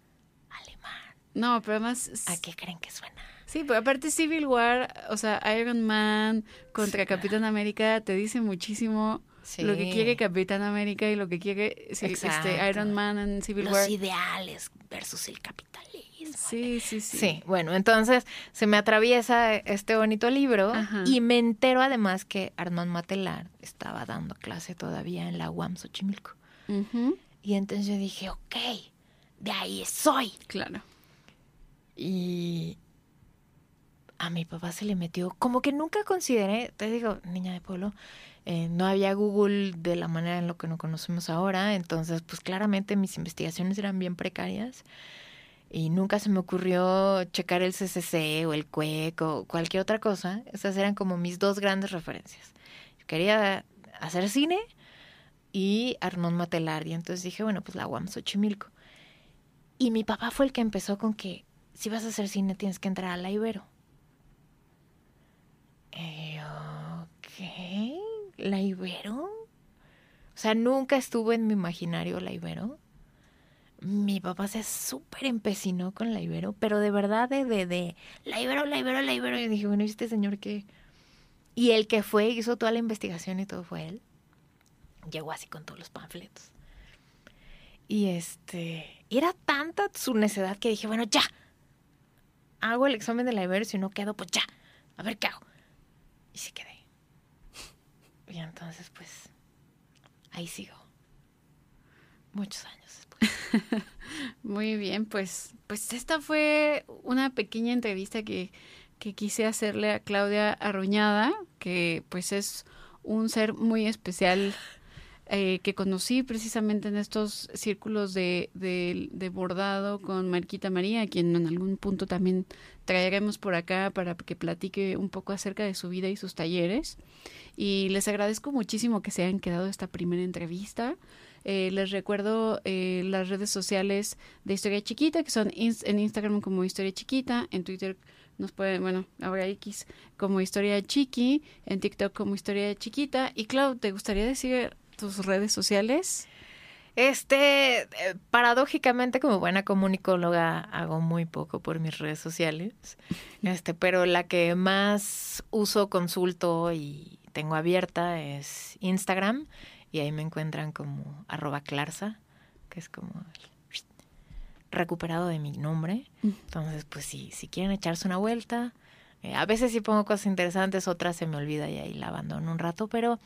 No, pero además... ¿A qué creen que suena? Sí, pero aparte Civil War, o sea, Iron Man contra Sí, Capitán América te dice muchísimo Sí. lo que quiere Capitán América y lo que quiere sí, este Iron Man en Civil Los War. ideales versus el capitalismo. Sí, sí, sí. Sí, bueno, entonces se me atraviesa este bonito libro Ajá. y me entero además que Armand Matelar estaba dando clase todavía en la UAM Xochimilco. Y entonces yo dije, ok, de ahí soy. Claro. Y a mi papá se le metió, como que nunca consideré, te digo, niña de pueblo, eh, no había Google de la manera en lo que nos conocemos ahora, entonces pues claramente mis investigaciones eran bien precarias y nunca se me ocurrió checar el CCC o el CUEC o cualquier otra cosa. Esas eran como mis dos grandes referencias. Yo quería hacer cine y Armand Matelar y entonces dije, bueno, pues la UAM Xochimilco. Y mi papá fue el que empezó con que si vas a hacer cine tienes que entrar a la Ibero. Yo, ok. ¿La Ibero? O sea, nunca estuvo en mi imaginario la Ibero. Mi papá se súper empecinó con la Ibero, pero de verdad de, de, de, la Ibero, la Ibero, la Ibero. Y dije, bueno, ¿y este señor qué? Y el que fue, hizo toda la investigación y todo fue él. Llegó así con todos los panfletos. Y este, era tanta su necedad que dije, bueno, ya. Hago el examen de la Ibero y si no quedo, pues ya. A ver qué hago. Y sí quedé. Y entonces, pues, ahí sigo. Muchos años después. Muy bien, pues, pues esta fue una pequeña entrevista que, que quise hacerle a Claudia Arruñada, que pues es un ser muy especial eh, que conocí precisamente en estos círculos de, de, bordado con Marquita María, quien en algún punto también traeremos por acá para que platique un poco acerca de su vida y sus talleres. Y les agradezco muchísimo que se hayan quedado esta primera entrevista. Eh, les recuerdo eh, las redes sociales de Historia Chiquita, que son en Instagram como Historia Chiquita, en Twitter nos pueden, bueno, ahora X como Historia Chiqui, en TikTok como Historia Chiquita. Y Clau, ¿te gustaría decir tus redes sociales? Este, eh, paradójicamente, como buena comunicóloga, hago muy poco por mis redes sociales. Este, pero la que más uso, consulto y tengo abierta es Instagram. Y ahí me encuentran como arroba clarsa, que es como recuperado de mi nombre. Entonces, pues sí, si quieren echarse una vuelta. Eh, a veces sí pongo cosas interesantes, otras se me olvida y ahí la abandono un rato, pero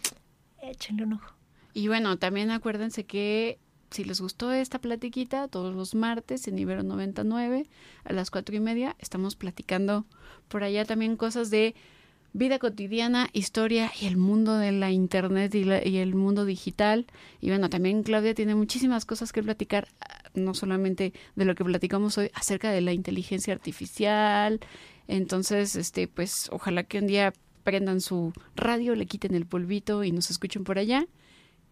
échenle un ojo. Y bueno, también acuérdense que si les gustó esta platiquita, todos los martes en Ibero 99 a las cuatro y media estamos platicando por allá también cosas de vida cotidiana, historia y el mundo de la internet y, la, y, el mundo digital. Y bueno, también Claudia tiene muchísimas cosas que platicar, no solamente de lo que platicamos hoy acerca de la inteligencia artificial. Entonces, este, pues ojalá que un día prendan su radio, le quiten el polvito y nos escuchen por allá.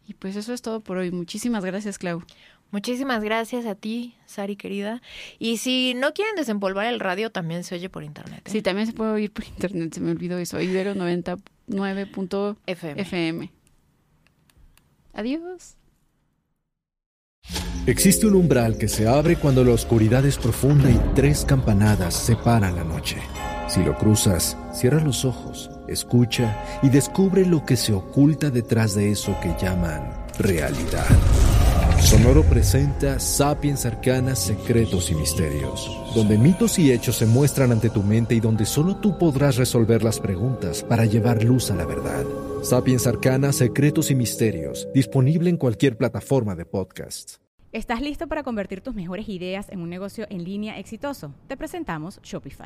Y pues eso es todo por hoy. Muchísimas gracias, Clau. Muchísimas gracias a ti, Sari querida. Y si no quieren desempolvar el radio, también se oye por internet. ¿eh? Sí, también se puede oír por internet, se me olvidó eso. Ibero 99.fm. FM. Adiós. Existe un umbral que se abre cuando la oscuridad es profunda y tres campanadas separan la noche. Si lo cruzas, cierra los ojos, escucha y descubre lo que se oculta detrás de eso que llaman realidad. Sonoro presenta Sapiens Arcanas, Secretos y Misterios, donde mitos y hechos se muestran ante tu mente y donde solo tú podrás resolver las preguntas para llevar luz a la verdad. Sapiens Arcanas, Secretos y Misterios, disponible en cualquier plataforma de podcast. ¿Estás listo para convertir tus mejores ideas en un negocio en línea exitoso? Te presentamos Shopify.